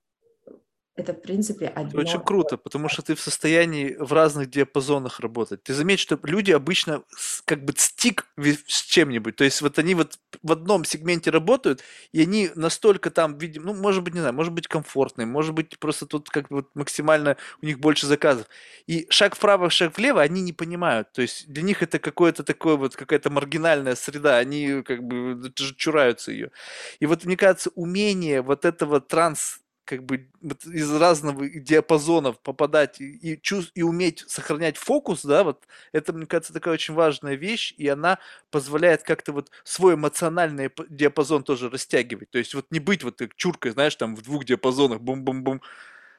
это, в принципе, одно... Это очень круто, потому что ты в состоянии в разных диапазонах работать. Ты заметишь, что люди обычно как бы стик с чем-нибудь. То есть вот они вот в одном сегменте работают, и они настолько там, видим, ну, может быть, не знаю, может быть, комфортные, может быть, просто тут как бы вот максимально у них больше заказов. И шаг вправо, шаг влево они не понимают. То есть для них это какое-то такое вот, какая-то маргинальная среда, они как бы чураются ее. И вот, мне кажется, умение вот этого транс как бы из разного диапазонов попадать и, и, чувств, и уметь сохранять фокус, да, вот это, мне кажется, такая очень важная вещь, и она позволяет как-то вот свой эмоциональный диапазон тоже растягивать. То есть вот не быть вот чуркой, знаешь, там в двух диапазонах, бум-бум-бум,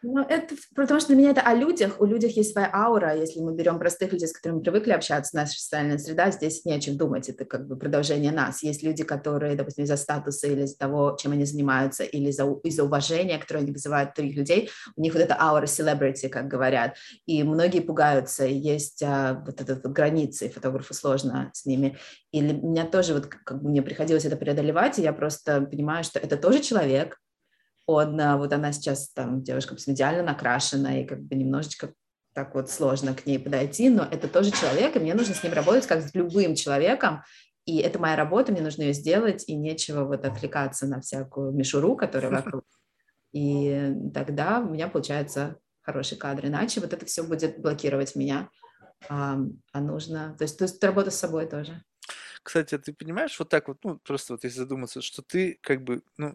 ну, это потому что для меня это о людях. У людей есть своя аура. Если мы берем простых людей, с которыми мы привыкли общаться, наша социальная среда, здесь не о чем думать. Это как бы продолжение нас. Есть люди, которые, допустим, из-за статуса или из-за того, чем они занимаются, или из-за, из уважения, которое они вызывают других людей, у них вот эта аура celebrity, как говорят. И многие пугаются. Есть а, вот эта вот границы, фотографу сложно с ними. И меня тоже вот как бы мне приходилось это преодолевать, и я просто понимаю, что это тоже человек, он, а, вот она сейчас там девушка идеально накрашена, и как бы немножечко так вот сложно к ней подойти, но это тоже человек, и мне нужно с ним работать как с любым человеком, и это моя работа, мне нужно ее сделать, и нечего вот отвлекаться на всякую мишуру, которая вокруг. И тогда у меня получается хороший кадр, иначе вот это все будет блокировать меня, а, а нужно, то есть, то есть работа с собой тоже. Кстати, ты понимаешь, вот так вот, ну, просто вот если задуматься, что ты как бы, ну,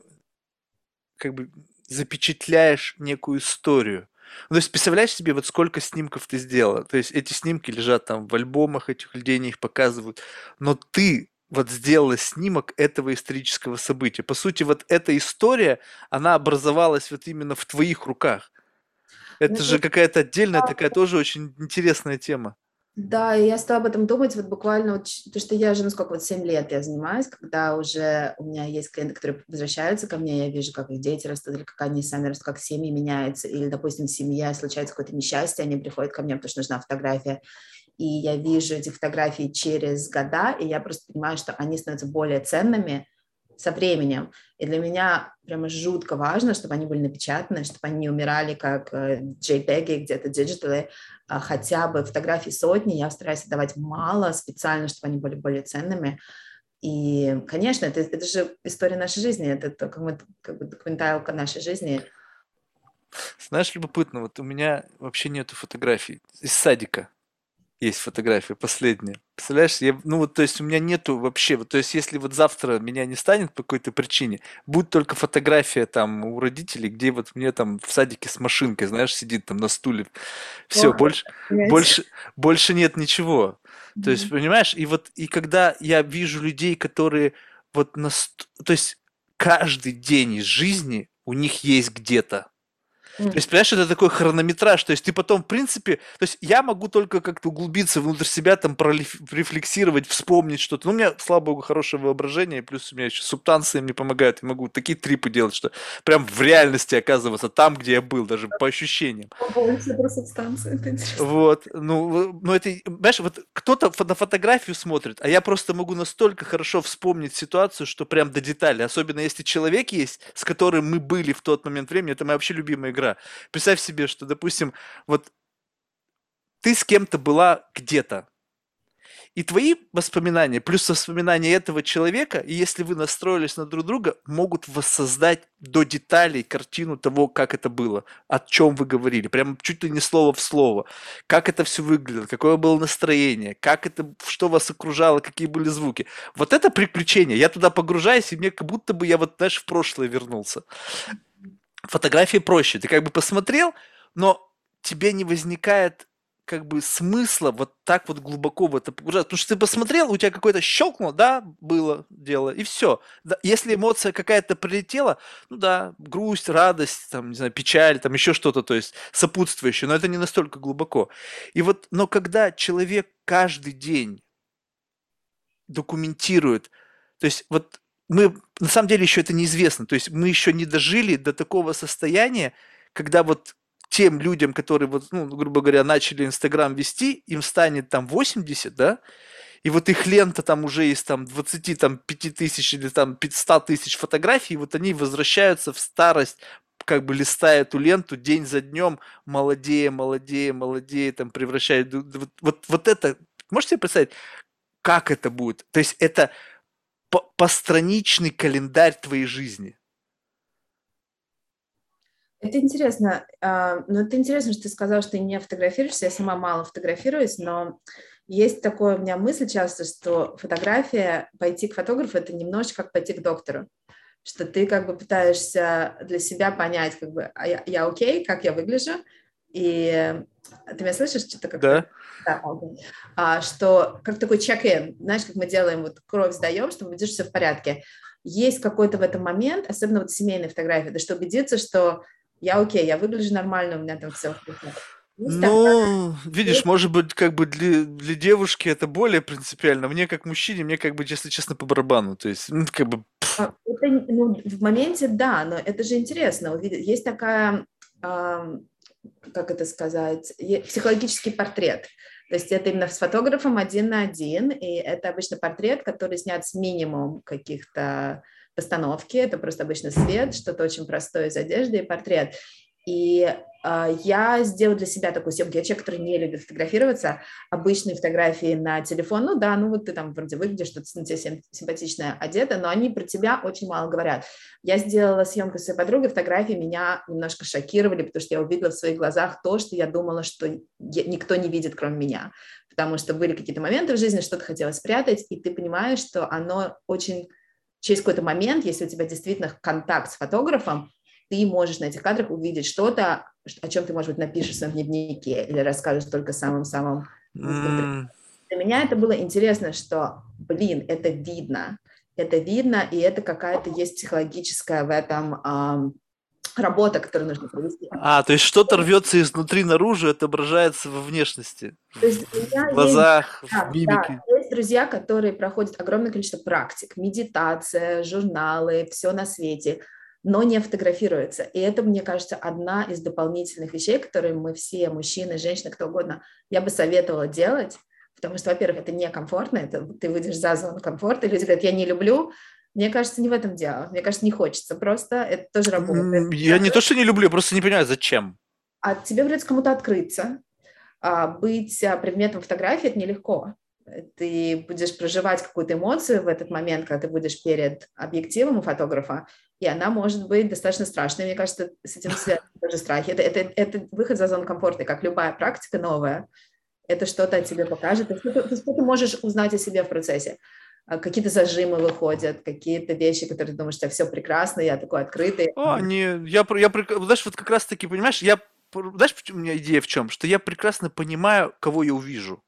как бы запечатляешь некую историю. Ну, то есть, представляешь себе, вот сколько снимков ты сделала? То есть, эти снимки лежат там в альбомах этих людей, они их показывают. Но ты вот сделала снимок этого исторического события. По сути, вот эта история, она образовалась вот именно в твоих руках. Это ну, же какая-то отдельная такая тоже очень интересная тема. Да, и я стала об этом думать вот буквально, вот, потому что я уже, ну сколько, вот 7 лет я занимаюсь, когда уже у меня есть клиенты, которые возвращаются ко мне, я вижу, как их дети растут, или как они сами растут, как семьи меняются, или, допустим, семья, случается какое-то несчастье, они приходят ко мне, потому что нужна фотография, и я вижу эти фотографии через года, и я просто понимаю, что они становятся более ценными, со временем. И для меня прямо жутко важно, чтобы они были напечатаны, чтобы они не умирали как э, JPEG, где-то digital ы, а хотя бы фотографий сотни, я стараюсь давать мало специально, чтобы они были более ценными. И, конечно, это, это же история нашей жизни, это как, мы, как бы документалка нашей жизни. Знаешь, любопытно, вот у меня вообще нету фотографий из садика есть фотография последняя. Представляешь, я, ну вот, то есть у меня нету вообще, вот, то есть если вот завтра меня не станет по какой-то причине, будет только фотография там у родителей, где вот мне там в садике с машинкой, знаешь, сидит там на стуле, все, О, больше, больше, больше нет ничего. Mm-hmm. То есть, понимаешь, и вот, и когда я вижу людей, которые вот, на, то есть каждый день из жизни у них есть где-то, то есть, понимаешь, это такой хронометраж. То есть ты потом, в принципе, то есть я могу только как-то углубиться внутрь себя, там прорефлексировать, вспомнить что-то. Ну, у меня, слава богу, хорошее воображение, плюс у меня еще субстанции мне помогают. Я могу такие трипы делать, что прям в реальности оказываться там, где я был, даже по ощущениям. про субстанции, это интересно. Вот, ну, ну это, знаешь, вот кто-то на фотографию смотрит, а я просто могу настолько хорошо вспомнить ситуацию, что прям до деталей. Особенно если человек есть, с которым мы были в тот момент времени, это моя вообще любимая игра игра. Представь себе, что, допустим, вот ты с кем-то была где-то, и твои воспоминания, плюс воспоминания этого человека, если вы настроились на друг друга, могут воссоздать до деталей картину того, как это было, о чем вы говорили, прям чуть ли не слово в слово, как это все выглядело, какое было настроение, как это, что вас окружало, какие были звуки. Вот это приключение. Я туда погружаюсь, и мне как будто бы я вот, знаешь, в прошлое вернулся фотографии проще. Ты как бы посмотрел, но тебе не возникает как бы смысла вот так вот глубоко в это погружаться. Потому что ты посмотрел, у тебя какое-то щелкнуло, да, было дело, и все. Да, если эмоция какая-то прилетела, ну да, грусть, радость, там, не знаю, печаль, там еще что-то, то есть сопутствующее, но это не настолько глубоко. И вот, но когда человек каждый день документирует, то есть вот мы на самом деле еще это неизвестно. То есть мы еще не дожили до такого состояния, когда вот тем людям, которые вот, ну, грубо говоря, начали Инстаграм вести, им станет там 80, да, и вот их лента там уже из там 20, там 5 тысяч или там 100 тысяч фотографий, вот они возвращаются в старость, как бы листая эту ленту день за днем, молодее, молодее, молодее, там превращают, вот, вот, вот это, можете себе представить, как это будет? То есть это постраничный календарь твоей жизни. Это интересно. А, но это интересно, что ты сказал, что ты не фотографируешься. Я сама мало фотографируюсь, но есть такое у меня мысль часто, что фотография, пойти к фотографу, это немножечко как пойти к доктору. Что ты как бы пытаешься для себя понять, как бы, а я, я окей, как я выгляжу, и ты меня слышишь, что-то как Да. да а, что как такой чек-ин, знаешь, как мы делаем, вот кровь сдаем, чтобы убедиться, что все в порядке. Есть какой-то в этом момент, особенно вот семейные фотографии, да, чтобы убедиться, что я окей, я выгляжу нормально, у меня там все в порядке. Ну, видишь, есть... может быть, как бы для, для девушки это более принципиально. Мне, как мужчине, мне, как бы, если честно, по барабану. То есть, ну, как бы... А, это, ну, в моменте, да, но это же интересно. Вот, есть такая как это сказать, психологический портрет. То есть это именно с фотографом один на один, и это обычно портрет, который снят с минимум каких-то постановки, это просто обычно свет, что-то очень простое из одежды и портрет. И э, я сделала для себя такую съемку. Я человек, который не любит фотографироваться. Обычные фотографии на телефон, ну да, ну вот ты там вроде выглядишь, что-то на тебе симпатичная одета, но они про тебя очень мало говорят. Я сделала съемку своей подругой, фотографии меня немножко шокировали, потому что я увидела в своих глазах то, что я думала, что никто не видит, кроме меня. Потому что были какие-то моменты в жизни, что-то хотелось спрятать, и ты понимаешь, что оно очень через какой-то момент, если у тебя действительно контакт с фотографом, ты можешь на этих кадрах увидеть что-то, о чем ты, может быть, напишешь в своем дневнике или расскажешь только самым-самым. Mm. Для меня это было интересно, что, блин, это видно, это видно, и это какая-то есть психологическая в этом эм, работа, которую нужно провести. А, то есть что-то рвется изнутри наружу, отображается во внешности, то есть в глазах, есть, в мимике. Да, есть друзья, которые проходят огромное количество практик, медитация, журналы, все на свете, но не фотографируются. И это, мне кажется, одна из дополнительных вещей, которые мы все, мужчины, женщины, кто угодно, я бы советовала делать, потому что, во-первых, это некомфортно, это ты выйдешь за зону комфорта, и люди говорят, я не люблю, мне кажется, не в этом дело. Мне кажется, не хочется. Просто это тоже работает. Я не то, что не люблю, я просто не понимаю, зачем. А тебе придется кому-то открыться. А быть а, предметом фотографии – это нелегко. Ты будешь проживать какую-то эмоцию в этот момент, когда ты будешь перед объективом у фотографа, и она может быть достаточно страшной. Мне кажется, с этим связаны тоже страхи. Это, это, это выход за зону комфорта, как любая практика новая. Это что-то о тебе покажет. Ты, что ты можешь узнать о себе в процессе. А, какие-то зажимы выходят, какие-то вещи, которые ты думаешь, что все прекрасно, я такой открытый. А, не, я, я, знаешь, вот как раз-таки, понимаешь, я, знаешь, у меня идея в чем? Что я прекрасно понимаю, кого я увижу.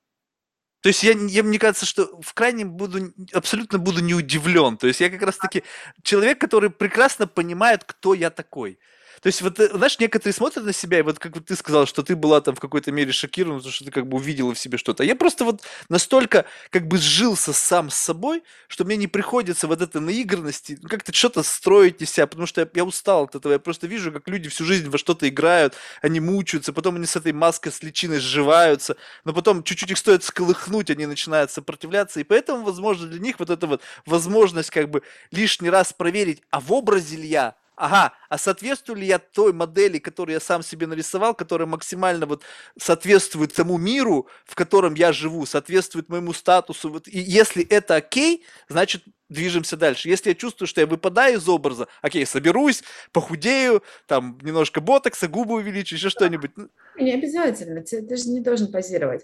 То есть я, я, мне кажется, что в крайнем буду, абсолютно буду не удивлен. То есть я как раз-таки человек, который прекрасно понимает, кто я такой. То есть, вот, э, знаешь, некоторые смотрят на себя, и вот как ты сказал, что ты была там в какой-то мере шокирована, потому что ты как бы увидела в себе что-то. А я просто вот настолько как бы сжился сам с собой, что мне не приходится вот этой наигранности ну, как-то что-то строить из себя, потому что я, я устал от этого. Я просто вижу, как люди всю жизнь во что-то играют, они мучаются, потом они с этой маской, с личиной сживаются, но потом чуть-чуть их стоит сколыхнуть, они начинают сопротивляться, и поэтому, возможно, для них вот эта вот возможность как бы лишний раз проверить, а в образе ли я, ага, а соответствую ли я той модели, которую я сам себе нарисовал, которая максимально вот соответствует тому миру, в котором я живу, соответствует моему статусу. Вот, и если это окей, значит движемся дальше. Если я чувствую, что я выпадаю из образа, окей, соберусь, похудею, там немножко ботокса, губы увеличу, еще что-нибудь. Ну. Не обязательно, ты, ты же не должен позировать.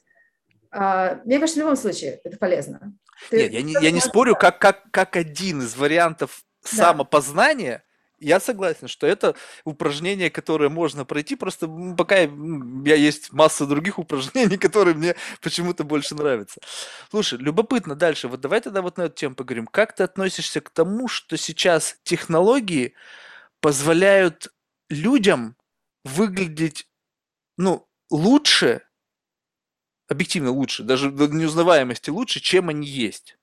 А, мне кажется, в любом случае это полезно. Ты, Нет, я не, я не спорю, как, как, как один из вариантов да. самопознания – я согласен, что это упражнение, которое можно пройти, просто пока я, я есть масса других упражнений, которые мне почему-то больше нравятся. Слушай, любопытно дальше. Вот давай тогда вот на эту тему поговорим. Как ты относишься к тому, что сейчас технологии позволяют людям выглядеть, ну, лучше, объективно лучше, даже до неузнаваемости лучше, чем они есть.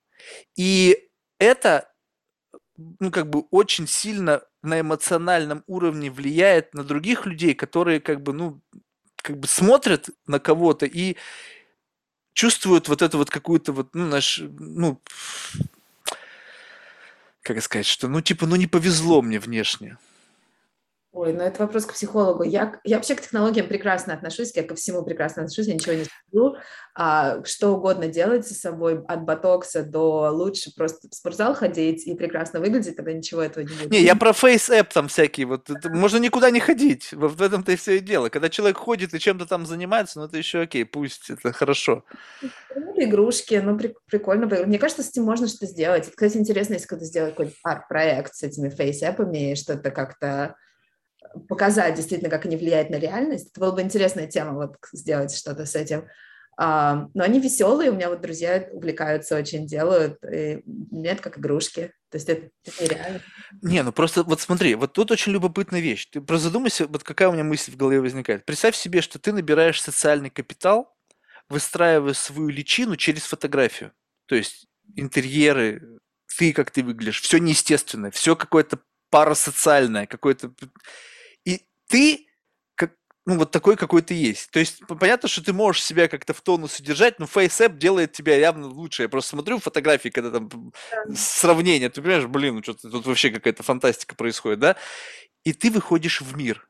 И это ну, как бы очень сильно на эмоциональном уровне влияет на других людей, которые как бы, ну, как бы смотрят на кого-то и чувствуют вот эту вот какую-то вот, ну, наш, ну, как сказать, что, ну, типа, ну, не повезло мне внешне. Ой, ну это вопрос к психологу. Я, я вообще к технологиям прекрасно отношусь, я ко всему прекрасно отношусь, я ничего не скажу. А, что угодно делать со собой, от ботокса до лучше просто в спортзал ходить и прекрасно выглядеть, тогда ничего этого не будет. Не, я про FaceApp там всякие, вот это, можно никуда не ходить, вот в этом-то и все и дело. Когда человек ходит и чем-то там занимается, ну это еще окей, пусть, это хорошо. Ну, игрушки, ну при, прикольно. Мне кажется, с этим можно что-то сделать. Это, кстати, интересно, если кто-то сделает какой-нибудь арт-проект с этими FaceApp ами, что-то как-то показать действительно, как они влияют на реальность. Это была бы интересная тема, вот сделать что-то с этим. Uh, но они веселые, у меня вот друзья увлекаются очень, делают, и нет как игрушки, то есть это, это нереально. Не, ну просто вот смотри, вот тут очень любопытная вещь. Ты просто задумайся, вот какая у меня мысль в голове возникает. Представь себе, что ты набираешь социальный капитал, выстраивая свою личину через фотографию. То есть интерьеры, ты как ты выглядишь, все неестественное, все какое-то парасоциальное, какое-то ты как, ну, вот такой, какой ты есть. То есть, понятно, что ты можешь себя как-то в тонус держать, но FaceApp делает тебя явно лучше. Я просто смотрю фотографии, когда там да. сравнение, ты понимаешь, блин, ну что-то тут вообще какая-то фантастика происходит, да? И ты выходишь в мир.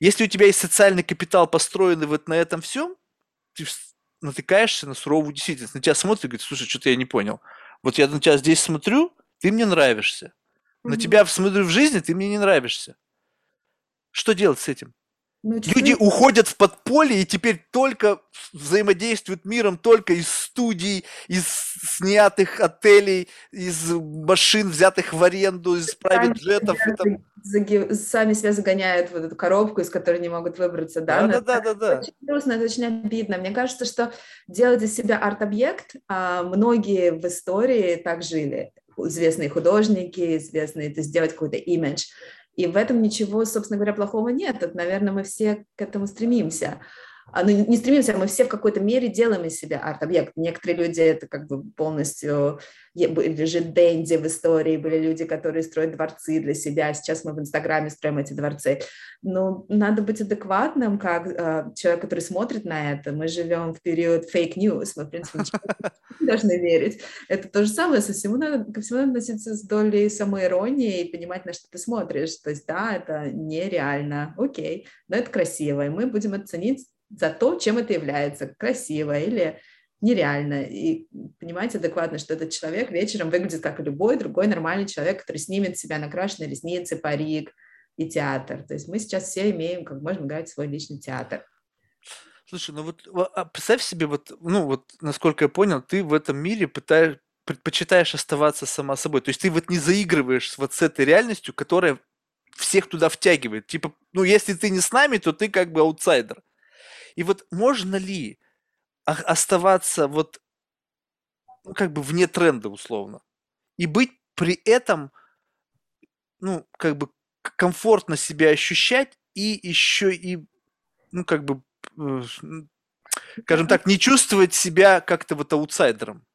Если у тебя есть социальный капитал, построенный вот на этом всем, ты натыкаешься на суровую действительность. На тебя смотрят и говорят, слушай, что-то я не понял. Вот я на тебя здесь смотрю, ты мне нравишься. На mm-hmm. тебя смотрю в жизни, ты мне не нравишься. Что делать с этим? Ну, Люди ты... уходят в подполье и теперь только взаимодействуют миром только из студий, из снятых отелей, из машин, взятых в аренду, из private джетов. сами себя загоняют в эту коробку, из которой не могут выбраться, да? Да, да, да, да, да. Очень грустно, это очень обидно. Мне кажется, что делать из себя арт-объект, а многие в истории так жили. Известные художники, известные, то есть сделать какой-то имидж. И в этом ничего, собственно говоря, плохого нет. Это, наверное, мы все к этому стремимся. А, ну, не стремимся, мы все в какой-то мере делаем из себя арт-объект. Некоторые люди это как бы полностью лежит Дэнди в истории, были люди, которые строят дворцы для себя, сейчас мы в Инстаграме строим эти дворцы. Но надо быть адекватным, как э, человек, который смотрит на это. Мы живем в период fake news, мы, в принципе, должны верить. Это то же самое, со всему надо, ко всему надо относиться с долей самоиронии и понимать, на что ты смотришь. То есть, да, это нереально, окей, но это красиво, и мы будем это за то, чем это является, красиво или нереально. И понимаете адекватно, что этот человек вечером выглядит как любой другой нормальный человек, который снимет себя накрашенные ресницы, парик и театр. То есть мы сейчас все имеем, как можем играть свой личный театр. Слушай, ну вот а представь себе, вот, ну вот, насколько я понял, ты в этом мире пытаешь, предпочитаешь оставаться сама собой. То есть ты вот не заигрываешь вот с этой реальностью, которая всех туда втягивает. Типа, ну если ты не с нами, то ты как бы аутсайдер. И вот можно ли оставаться вот ну, как бы вне тренда условно и быть при этом ну как бы комфортно себя ощущать и еще и ну как бы э, скажем так не чувствовать себя как-то вот аутсайдером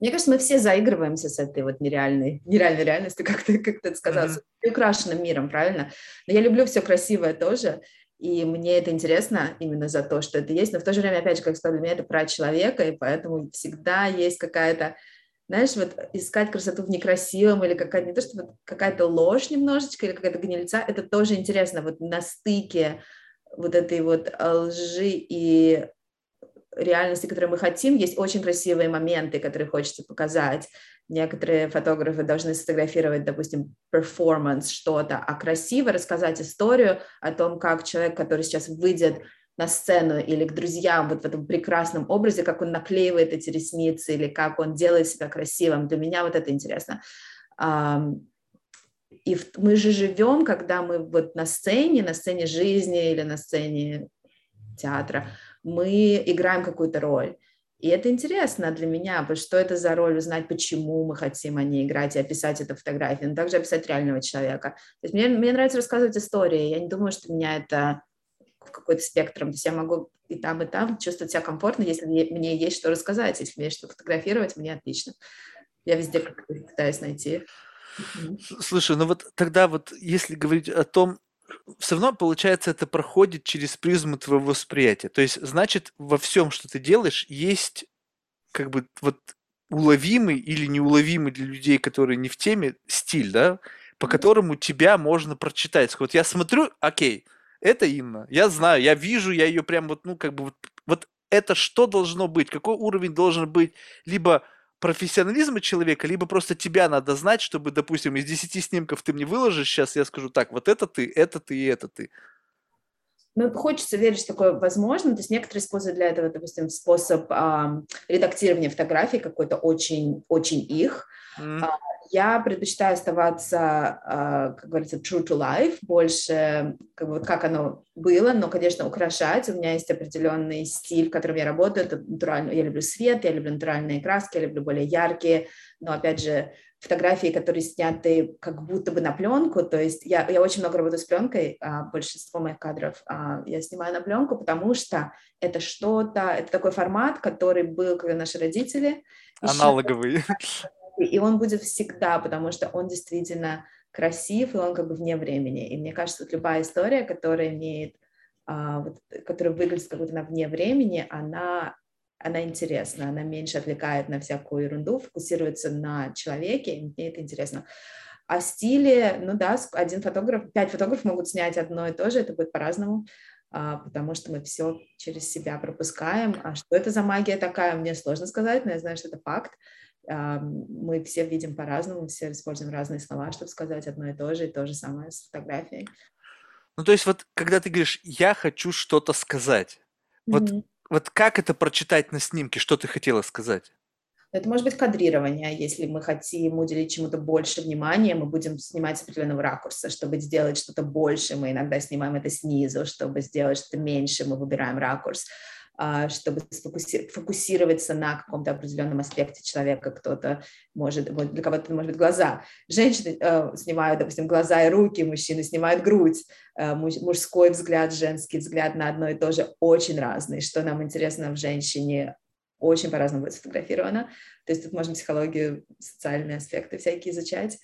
мне кажется, мы все заигрываемся с этой вот нереальной, нереальной реальностью, как ты, как ты сказал, mm-hmm. украшенным миром, правильно? Но я люблю все красивое тоже, и мне это интересно именно за то, что это есть, но в то же время, опять же, как сказал, для меня это про человека, и поэтому всегда есть какая-то, знаешь, вот искать красоту в некрасивом или какая-то, не то, что вот какая-то ложь немножечко или какая-то гнильца, это тоже интересно, вот на стыке вот этой вот лжи и реальности, которую мы хотим, есть очень красивые моменты, которые хочется показать. Некоторые фотографы должны сфотографировать, допустим, перформанс, что-то, а красиво рассказать историю о том, как человек, который сейчас выйдет на сцену или к друзьям вот в этом прекрасном образе, как он наклеивает эти ресницы или как он делает себя красивым. Для меня вот это интересно. И мы же живем, когда мы вот на сцене, на сцене жизни или на сцене театра, мы играем какую-то роль. И это интересно для меня, что это за роль, узнать, почему мы хотим о ней играть и описать это фотографии, но также описать реального человека. То есть мне, мне нравится рассказывать истории, я не думаю, что меня это какой-то спектром, то есть я могу и там, и там чувствовать себя комфортно, если мне, мне есть что рассказать, если мне есть что фотографировать, мне отлично. Я везде пытаюсь найти. Слушай, ну вот тогда вот если говорить о том, все равно, получается, это проходит через призму твоего восприятия. То есть, значит, во всем, что ты делаешь, есть как бы вот уловимый или неуловимый для людей, которые не в теме, стиль, да, по которому тебя можно прочитать. Вот я смотрю, окей, это Инна, я знаю, я вижу, я ее прям вот, ну, как бы вот, вот это что должно быть, какой уровень должен быть, либо профессионализма человека, либо просто тебя надо знать, чтобы, допустим, из 10 снимков ты мне выложишь, сейчас я скажу, так, вот это ты, это ты и это ты. Ну, хочется верить, что такое возможно. То есть некоторые используют для этого, допустим, способ э, редактирования фотографий какой-то очень, очень их. Mm. А, я предпочитаю оставаться, а, как говорится, true to life, больше как, бы, как оно было, но, конечно, украшать. У меня есть определенный стиль, в котором я работаю. Это натурально. Я люблю свет, я люблю натуральные краски, я люблю более яркие, но, опять же, фотографии, которые сняты как будто бы на пленку, то есть я, я очень много работаю с пленкой, а, большинство моих кадров а, я снимаю на пленку, потому что это что-то, это такой формат, который был, когда наши родители... Аналоговый. И он будет всегда, потому что он действительно красив, и он как бы вне времени. И мне кажется, вот любая история, которая имеет, а, вот, которая выглядит как будто она вне времени, она, она интересна, она меньше отвлекает на всякую ерунду, фокусируется на человеке, мне это интересно. А стиле, ну да, один фотограф, пять фотографов могут снять одно и то же, это будет по-разному, а, потому что мы все через себя пропускаем. А что это за магия такая, мне сложно сказать, но я знаю, что это факт мы все видим по-разному, все используем разные слова, чтобы сказать одно и то же, и то же самое с фотографией. Ну, то есть вот, когда ты говоришь, я хочу что-то сказать, mm-hmm. вот, вот как это прочитать на снимке, что ты хотела сказать? Это может быть кадрирование, если мы хотим уделить чему-то больше внимания, мы будем снимать с определенного ракурса. Чтобы сделать что-то больше, мы иногда снимаем это снизу, чтобы сделать что-то меньше, мы выбираем ракурс. А, чтобы фокусироваться на каком-то определенном аспекте человека. Кто-то может, для кого-то может быть глаза. Женщины э, снимают, допустим, глаза и руки, мужчины снимают грудь. Э, мужской взгляд, женский взгляд на одно и то же очень разный. Что нам интересно в женщине, очень по-разному будет сфотографировано. То есть тут можно психологию, социальные аспекты всякие изучать.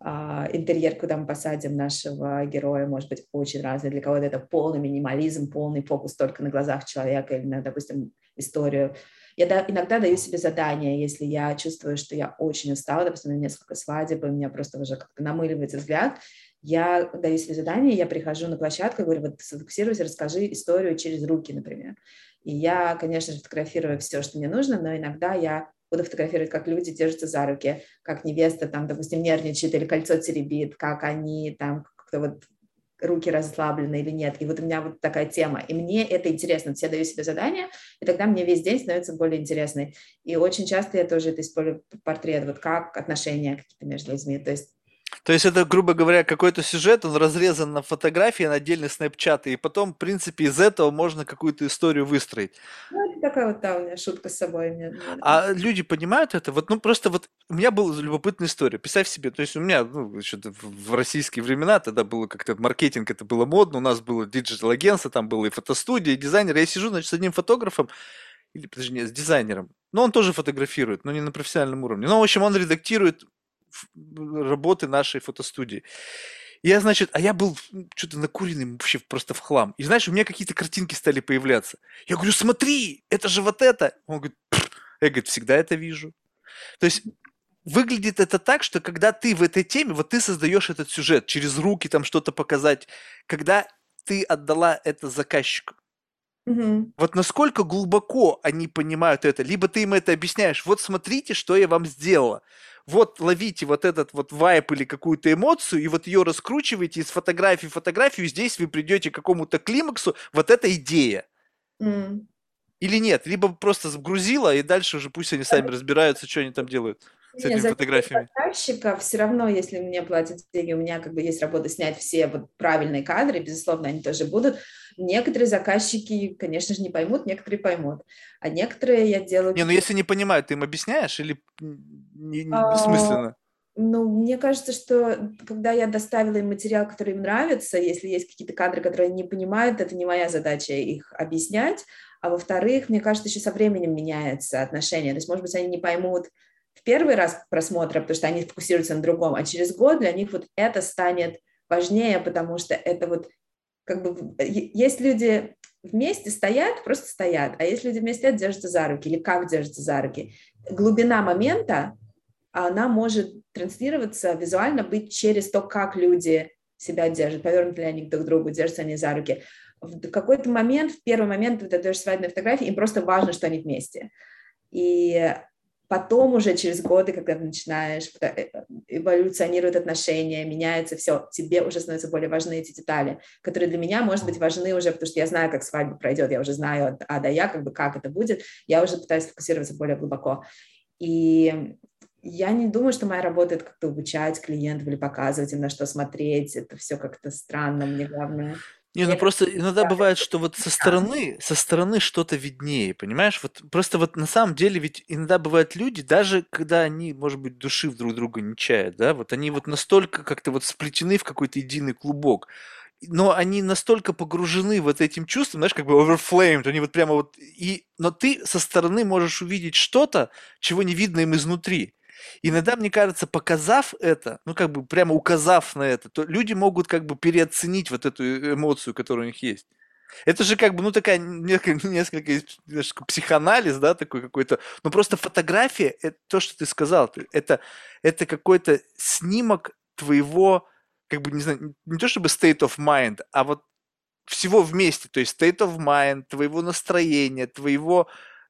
А, интерьер, куда мы посадим нашего героя, может быть очень разный. Для кого-то это полный минимализм, полный фокус только на глазах человека или на, допустим, историю. Я да, иногда даю себе задание, если я чувствую, что я очень устала, допустим, на несколько свадеб, и у меня просто уже как-то намыливается взгляд, я даю себе задание, я прихожу на площадку, говорю, вот сфокусируйся, расскажи историю через руки, например. И я, конечно же, фотографирую все, что мне нужно, но иногда я буду фотографировать, как люди держатся за руки, как невеста там, допустим, нервничает или кольцо теребит, как они там как-то вот руки расслаблены или нет. И вот у меня вот такая тема. И мне это интересно. Я даю себе задание, и тогда мне весь день становится более интересный. И очень часто я тоже это использую портрет, вот как отношения какие-то между людьми. То есть то есть это, грубо говоря, какой-то сюжет, он разрезан на фотографии, на отдельные snapshot ы, и потом, в принципе, из этого можно какую-то историю выстроить. Ну, это такая вот, да, у меня шутка с собой. Мне, а люди понимают это? Вот, ну, просто вот у меня была любопытная история. Представь себе, то есть у меня, ну, еще в российские времена, тогда было как-то маркетинг, это было модно, у нас было digital -агентство, там было и фотостудия, и дизайнер. Я сижу, значит, с одним фотографом, или, подожди, нет, с дизайнером. Но он тоже фотографирует, но не на профессиональном уровне. Ну, в общем, он редактирует работы нашей фотостудии. Я, значит, а я был что-то накуренный вообще просто в хлам. И знаешь, у меня какие-то картинки стали появляться. Я говорю, смотри, это же вот это. Он говорит, я, говорит, всегда это вижу. То есть выглядит это так, что когда ты в этой теме, вот ты создаешь этот сюжет, через руки там что-то показать, когда ты отдала это заказчику. Угу. Вот насколько глубоко они понимают это, либо ты им это объясняешь, вот смотрите, что я вам сделала вот ловите вот этот вот вайп или какую-то эмоцию, и вот ее раскручиваете из фотографии в фотографию, здесь вы придете к какому-то климаксу, вот эта идея. Mm. Или нет? Либо просто сгрузила, и дальше уже пусть они сами разбираются, что они там делают с этими фотографиями. Заказчика все равно, если мне платят деньги, у меня как бы есть работа снять все вот правильные кадры, безусловно, они тоже будут. Некоторые заказчики, конечно же, не поймут, некоторые поймут. А некоторые я делаю... Не, ну если не понимают, ты им объясняешь или не, не, а, бессмысленно? Ну, мне кажется, что когда я доставила им материал, который им нравится, если есть какие-то кадры, которые они не понимают, это не моя задача их объяснять. А во-вторых, мне кажется, еще со временем меняется отношение. То есть, может быть, они не поймут в первый раз просмотра, потому что они фокусируются на другом, а через год для них вот это станет важнее, потому что это вот как бы есть люди вместе стоят, просто стоят, а есть люди вместе держатся за руки или как держатся за руки. Глубина момента, она может транслироваться визуально быть через то, как люди себя держат, повернуты ли они друг к другу, держатся они за руки. В какой-то момент, в первый момент, вот этой свадебной фотографии, им просто важно, что они вместе. И Потом уже через годы, когда ты начинаешь, э, эволюционируют отношения, меняется все, тебе уже становятся более важны эти детали, которые для меня, может быть, важны уже, потому что я знаю, как свадьба пройдет, я уже знаю А до Я, как бы, как это будет, я уже пытаюсь фокусироваться более глубоко. И я не думаю, что моя работа это как-то обучать клиентов или показывать им, на что смотреть. Это все как-то странно, мне главное. Не, ну просто иногда бывает, что вот со стороны, со стороны что-то виднее, понимаешь? Вот просто вот на самом деле ведь иногда бывают люди, даже когда они, может быть, души друг друга не чают, да, вот они вот настолько как-то вот сплетены в какой-то единый клубок, но они настолько погружены вот этим чувством, знаешь, как бы overflamed, они вот прямо вот, и, но ты со стороны можешь увидеть что-то, чего не видно им изнутри. Иногда, мне кажется, показав это, ну, как бы прямо указав на это, то люди могут как бы переоценить вот эту э, эмоцию, которая у них есть. Это же как бы, ну, такая несколько, несколько немножко психоанализ, да, такой какой-то. Но просто фотография, это то, что ты сказал, это, это какой-то снимок твоего, как бы, не знаю, не то чтобы state of mind, а вот всего вместе, то есть state of mind, твоего настроения, твоего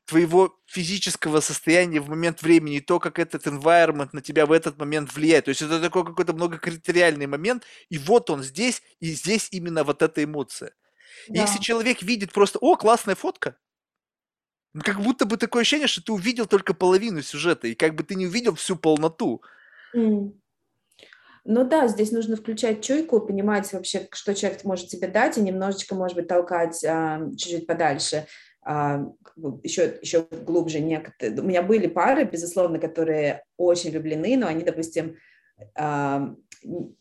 твоего физического состояния в момент времени, то, как этот environment на тебя в этот момент влияет. То есть это такой какой-то многокритериальный момент, и вот он здесь, и здесь именно вот эта эмоция. Да. Если человек видит просто, о, классная фотка, Ну, как будто бы такое ощущение, что ты увидел только половину сюжета, и как бы ты не увидел всю полноту. Mm. Ну да, здесь нужно включать чуйку, понимать вообще, что человек может тебе дать, и немножечко, может быть, толкать а, чуть-чуть подальше, еще, еще глубже. Некоторые. У меня были пары, безусловно, которые очень влюблены, но они, допустим, а,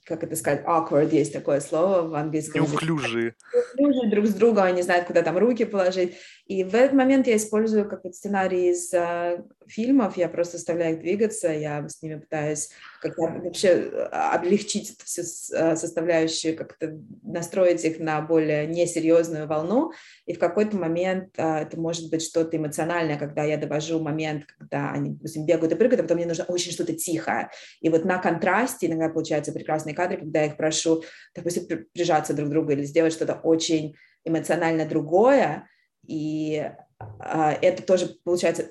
как это сказать, awkward, есть такое слово в английском Неуклюжие. Неуклюжие друг с другом, они знают, куда там руки положить. И в этот момент я использую как сценарий из uh, фильмов, я просто оставляю их двигаться, я с ними пытаюсь как-то вообще а, облегчить всю а, составляющую, как-то настроить их на более несерьезную волну, и в какой-то момент uh, это может быть что-то эмоциональное, когда я довожу момент, когда они, допустим, бегают и прыгают, а потом мне нужно очень что-то тихое. И вот на контрасте иногда получаются прекрасные кадры, когда я их прошу, допустим, прижаться друг к другу или сделать что-то очень эмоционально другое, и а, это тоже получается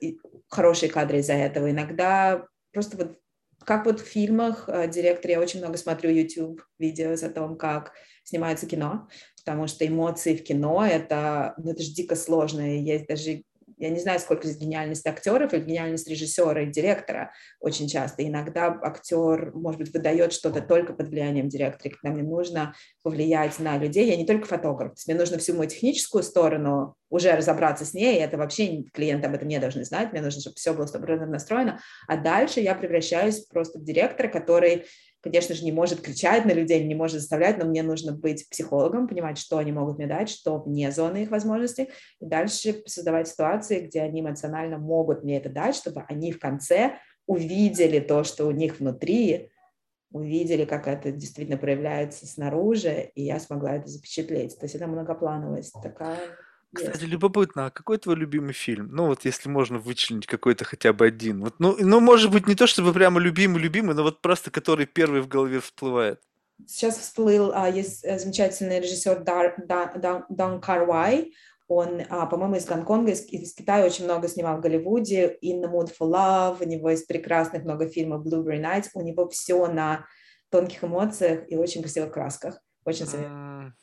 хорошие кадры из-за этого. Иногда просто вот как вот в фильмах а, директор, я очень много смотрю YouTube видео о том, как снимается кино, потому что эмоции в кино это, ну, это же дико сложно. Есть даже я не знаю, сколько здесь гениальность актеров или гениальность режиссера и директора очень часто. Иногда актер, может быть, выдает что-то только под влиянием директора, когда мне нужно повлиять на людей. Я не только фотограф, мне нужно всю мою техническую сторону уже разобраться с ней, это вообще клиенты об этом не должны знать, мне нужно, чтобы все было стопроцентно настроено, а дальше я превращаюсь просто в директора, который конечно же, не может кричать на людей, не может заставлять, но мне нужно быть психологом, понимать, что они могут мне дать, что вне зоны их возможностей, и дальше создавать ситуации, где они эмоционально могут мне это дать, чтобы они в конце увидели то, что у них внутри, увидели, как это действительно проявляется снаружи, и я смогла это запечатлеть. То есть это многоплановость такая. Кстати, любопытно, а какой твой любимый фильм? Ну, вот если можно вычленить какой-то хотя бы один. Вот, ну, ну, может быть, не то чтобы прямо любимый-любимый, но вот просто который первый в голове всплывает. Сейчас всплыл, а, есть э, замечательный режиссер Дар, Дан, Дан, Дан Карвай, он, а, по-моему, из Гонконга, из, из Китая очень много снимал в Голливуде. In the Mood for Love, у него есть прекрасных много фильмов Blueberry Nights. У него все на тонких эмоциях и очень красивых красках. Очень советую.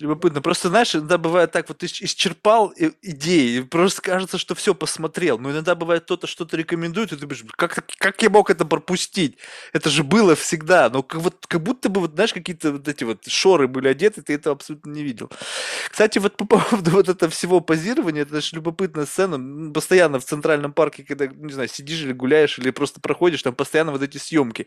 Любопытно. Просто, знаешь, иногда бывает так, вот ты исчерпал идеи, просто кажется, что все посмотрел. Но иногда бывает кто-то что-то рекомендует, и ты думаешь, как, как я мог это пропустить? Это же было всегда. Но как, вот, как будто бы, вот, знаешь, какие-то вот эти вот шоры были одеты, ты это абсолютно не видел. Кстати, вот по поводу вот этого всего позирования, это же любопытная сцена. Постоянно в Центральном парке, когда, не знаю, сидишь или гуляешь, или просто проходишь, там постоянно вот эти съемки.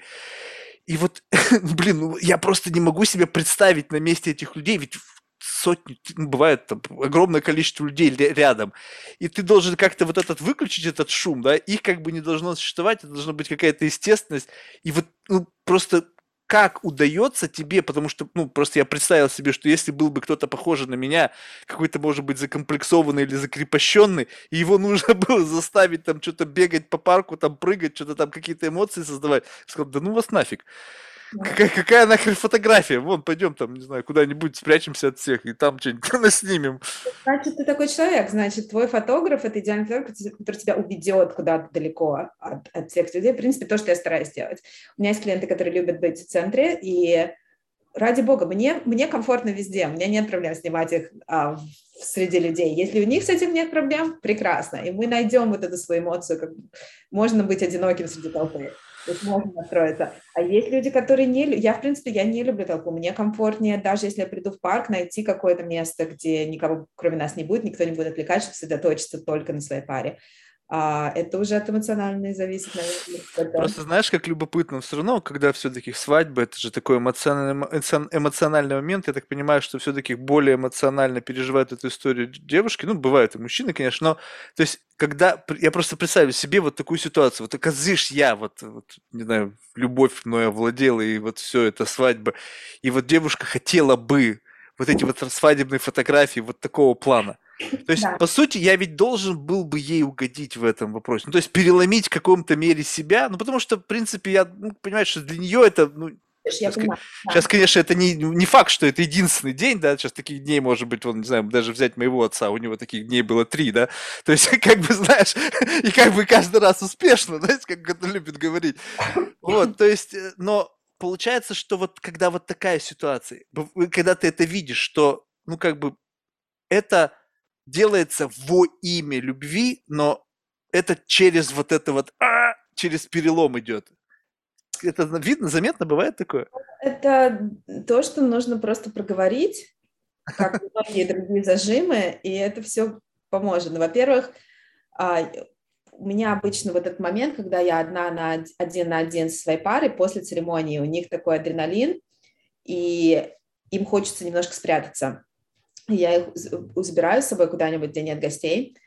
И вот, блин, ну, я просто не могу себе представить на месте этих людей, ведь сотни, ну, бывает там, огромное количество людей рядом, и ты должен как-то вот этот выключить этот шум, да, их как бы не должно существовать, это должна быть какая-то естественность, и вот ну, просто как удается тебе, потому что, ну, просто я представил себе, что если был бы кто-то похожий на меня, какой-то, может быть, закомплексованный или закрепощенный, и его нужно было заставить там что-то бегать по парку, там прыгать, что-то там какие-то эмоции создавать, сказал, да ну вас нафиг. Какая, какая нахрен фотография? Вон, пойдем там, не знаю, куда-нибудь спрячемся от всех и там что-нибудь наснимем. Значит, ты такой человек, значит, твой фотограф – это идеальный фотограф, который тебя уведет куда-то далеко от, от всех людей. В принципе, то, что я стараюсь делать. У меня есть клиенты, которые любят быть в центре, и ради бога, мне, мне комфортно везде, у меня нет проблем снимать их а, среди людей. Если у них с этим нет проблем, прекрасно, и мы найдем вот эту свою эмоцию, как можно быть одиноким среди толпы. Есть можно настроиться. А есть люди, которые не... Я, в принципе, я не люблю толпу. Мне комфортнее, даже если я приду в парк, найти какое-то место, где никого, кроме нас, не будет, никто не будет отвлекать, чтобы сосредоточиться только на своей паре а это уже от эмоциональной зависит, наверное. Просто знаешь, как любопытно, все равно, когда все-таки свадьба, это же такой эмоциональный, эмоциональный момент, я так понимаю, что все-таки более эмоционально переживают эту историю девушки, ну, бывают и мужчины, конечно, но, то есть, когда, я просто представлю себе вот такую ситуацию, вот оказываешь я, вот, вот, не знаю, любовь мною овладела, и вот все это свадьба, и вот девушка хотела бы вот эти вот свадебные фотографии вот такого плана, то есть, да. по сути, я ведь должен был бы ей угодить в этом вопросе. Ну, то есть переломить в каком-то мере себя. Ну, потому что, в принципе, я ну, понимаю, что для нее это, ну, я сейчас, понимаю, сейчас да. конечно, это не, не факт, что это единственный день, да, сейчас таких дней, может быть, он, не знаю, даже взять моего отца, у него таких дней было три, да, то есть, как бы, знаешь, и как бы каждый раз успешно, знаете, как это любит говорить. Вот, то есть, э, но получается, что вот когда вот такая ситуация, когда ты это видишь, что, ну, как бы, это делается во имя любви, но это через вот это вот, а, через перелом идет. Это видно, заметно бывает такое? Это то, что нужно просто проговорить, как многие другие зажимы, и это все поможет. Ну, во-первых, а, у меня обычно вот этот момент, когда я одна на один на один со своей парой после церемонии, у них такой адреналин, и им хочется немножко спрятаться. Я их забираю с собой куда-нибудь, где нет гостей,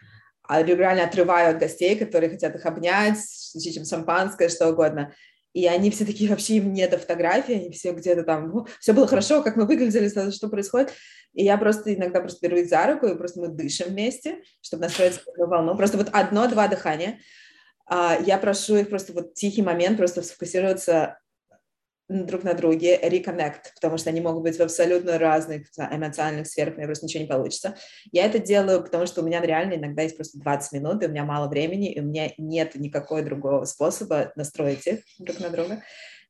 а регулярно отрываю от гостей, которые хотят их обнять, включить им шампанское, что угодно. И они все такие, вообще им не до фотографии, они все где-то там, ну, все было хорошо, как мы выглядели, что происходит. И я просто иногда просто беру их за руку, и просто мы дышим вместе, чтобы настроиться на волну. Просто вот одно-два дыхания. А, я прошу их просто вот тихий момент, просто сфокусироваться друг на друге, reconnect, потому что они могут быть в абсолютно разных эмоциональных сферах, у просто ничего не получится. Я это делаю, потому что у меня реально иногда есть просто 20 минут, и у меня мало времени, и у меня нет никакого другого способа настроить их друг на друга.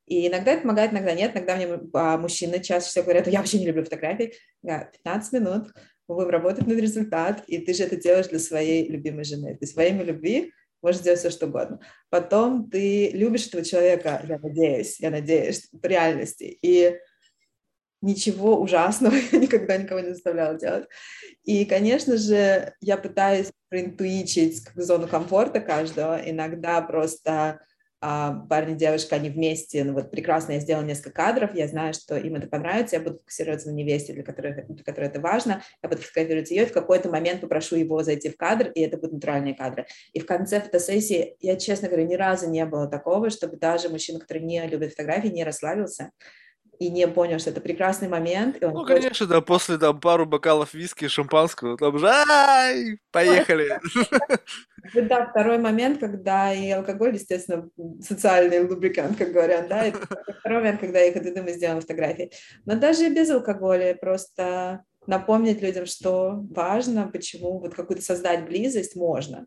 И иногда это помогает, иногда нет. Иногда мне а, мужчины чаще всего говорят, я вообще не люблю фотографии. Я, 15 минут, будем работать над результат, и ты же это делаешь для своей любимой жены. Ты своей любви можешь делать все, что угодно. Потом ты любишь этого человека, я надеюсь, я надеюсь, в реальности. И ничего ужасного я никогда никого не заставляла делать. И, конечно же, я пытаюсь проинтуичить зону комфорта каждого. Иногда просто парень и девушка, они вместе, ну вот прекрасно, я сделала несколько кадров, я знаю, что им это понравится, я буду фокусироваться на невесте, для которой, для которой это важно, я буду фотографировать ее, и в какой-то момент попрошу его зайти в кадр, и это будут натуральные кадры. И в конце фотосессии, я, честно говоря, ни разу не было такого, чтобы даже мужчина, который не любит фотографии, не расслабился, и не понял, что это прекрасный момент. И он ну, хочет... конечно, да, после там пару бокалов виски и шампанского, там же, ай, поехали. Да, второй момент, когда и алкоголь, естественно, социальный лубрикант, как говорят, да, и второй момент, когда я иду, мы сделаем фотографии. Но даже без алкоголя просто напомнить людям, что важно, почему вот какую-то создать близость можно,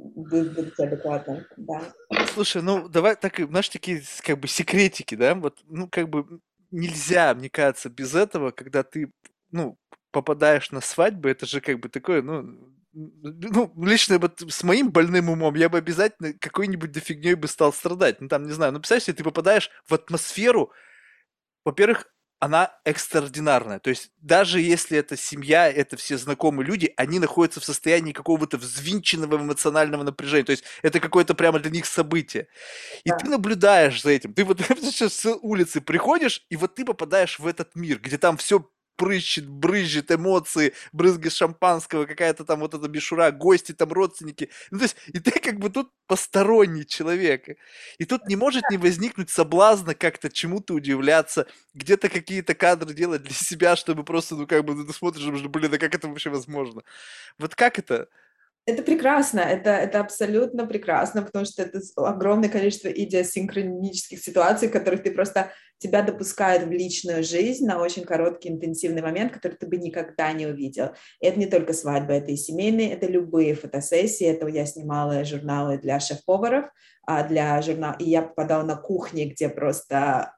а, быть адекватным, да. Слушай, ну давай так, знаешь, такие как бы секретики, да, вот, ну как бы нельзя, мне кажется, без этого, когда ты, ну, попадаешь на свадьбу, это же как бы такое, ну, ну, лично вот с моим больным умом я бы обязательно какой-нибудь дофигней бы стал страдать. Ну, там, не знаю, ну, представляешь, если ты попадаешь в атмосферу, во-первых, она экстраординарная. То есть даже если это семья, это все знакомые люди, они находятся в состоянии какого-то взвинченного эмоционального напряжения. То есть это какое-то прямо для них событие. И да. ты наблюдаешь за этим. Ты вот сейчас с улицы приходишь, и вот ты попадаешь в этот мир, где там все прыщет, брызжет эмоции, брызги шампанского, какая-то там вот эта бешура, гости там, родственники. Ну, то есть, и ты как бы тут посторонний человек. И тут не может не возникнуть соблазна как-то чему-то удивляться, где-то какие-то кадры делать для себя, чтобы просто, ну, как бы, ну, ты смотришь, блин, а как это вообще возможно? Вот как это? Это прекрасно, это, это абсолютно прекрасно, потому что это огромное количество идиосинхронических ситуаций, которых ты просто тебя допускают в личную жизнь на очень короткий интенсивный момент, который ты бы никогда не увидел. И это не только свадьба, это и семейные, это любые фотосессии. Это я снимала журналы для шеф-поваров, а для журнала, и я попадала на кухни, где просто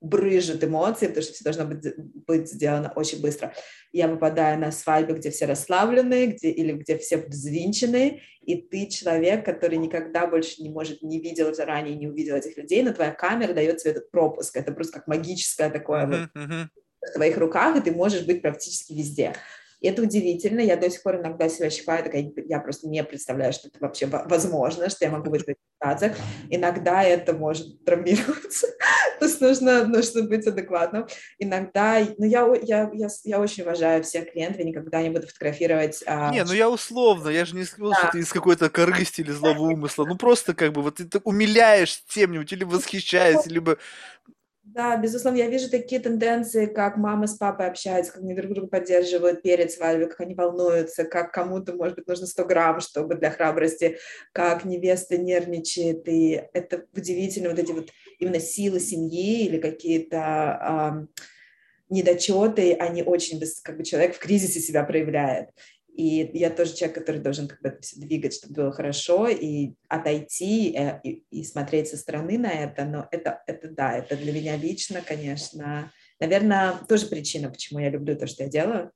брыжут эмоции, потому что все должно быть, быть сделано очень быстро. Я попадаю на свадьбы, где все расслабленные, где, или где все взвинчены, и ты человек, который никогда больше не может, не видел заранее, не увидел этих людей, но твоя камера дает тебе этот пропуск. Это просто как магическое такое uh-huh, uh-huh. в твоих руках, и ты можешь быть практически везде. И это удивительно. Я до сих пор иногда себя считаю, такая, я просто не представляю, что это вообще возможно, что я могу быть в этих ситуациях. Иногда это может травмироваться. То есть нужно, нужно быть адекватным. Иногда, ну я, я, я, я очень уважаю всех клиентов, я никогда не буду фотографировать. А... Не, ну я условно, я же не сказал, да. что ты из какой-то корысти или злого умысла. Ну просто как бы вот ты умиляешь тем-нибудь или восхищаешься, либо да, безусловно, я вижу такие тенденции, как мама с папой общаются, как они друг друга поддерживают перед свадьбой, как они волнуются, как кому-то, может быть, нужно 100 грамм, чтобы для храбрости, как невеста нервничает, и это удивительно, вот эти вот именно силы семьи или какие-то недочеты, они очень, как бы человек в кризисе себя проявляет. И я тоже человек, который должен как бы это все двигать, чтобы было хорошо, и отойти, э, и, и смотреть со стороны на это. Но это, это да, это для меня лично, конечно, наверное, тоже причина, почему я люблю то, что я делаю.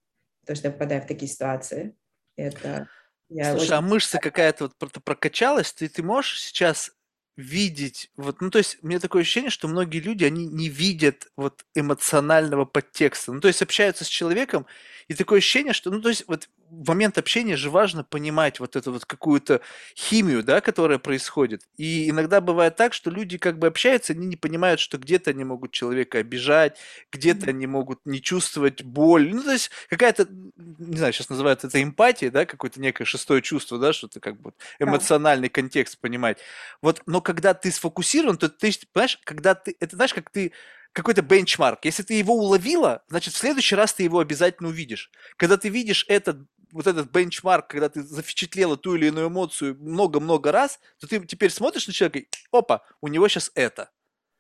то, что я попадаю в такие ситуации. Это я Слушай, очень... а мышца какая-то вот прокачалась, ты, ты можешь сейчас видеть, вот, ну, то есть, у меня такое ощущение, что многие люди, они не видят вот эмоционального подтекста, ну, то есть, общаются с человеком, и такое ощущение, что, ну, то есть, вот в момент общения же важно понимать вот эту вот какую-то химию, да, которая происходит. И иногда бывает так, что люди как бы общаются, они не понимают, что где-то они могут человека обижать, где-то они могут не чувствовать боль. Ну, то есть какая-то, не знаю, сейчас называют это эмпатия, да, какое-то некое шестое чувство, да, что-то как бы эмоциональный контекст понимать. Вот, но когда ты сфокусирован, то ты, понимаешь, когда ты, это знаешь, как ты какой-то бенчмарк. Если ты его уловила, значит, в следующий раз ты его обязательно увидишь. Когда ты видишь этот вот этот бенчмарк, когда ты зафичатлела ту или иную эмоцию много-много раз, то ты теперь смотришь на человека и, опа, у него сейчас это.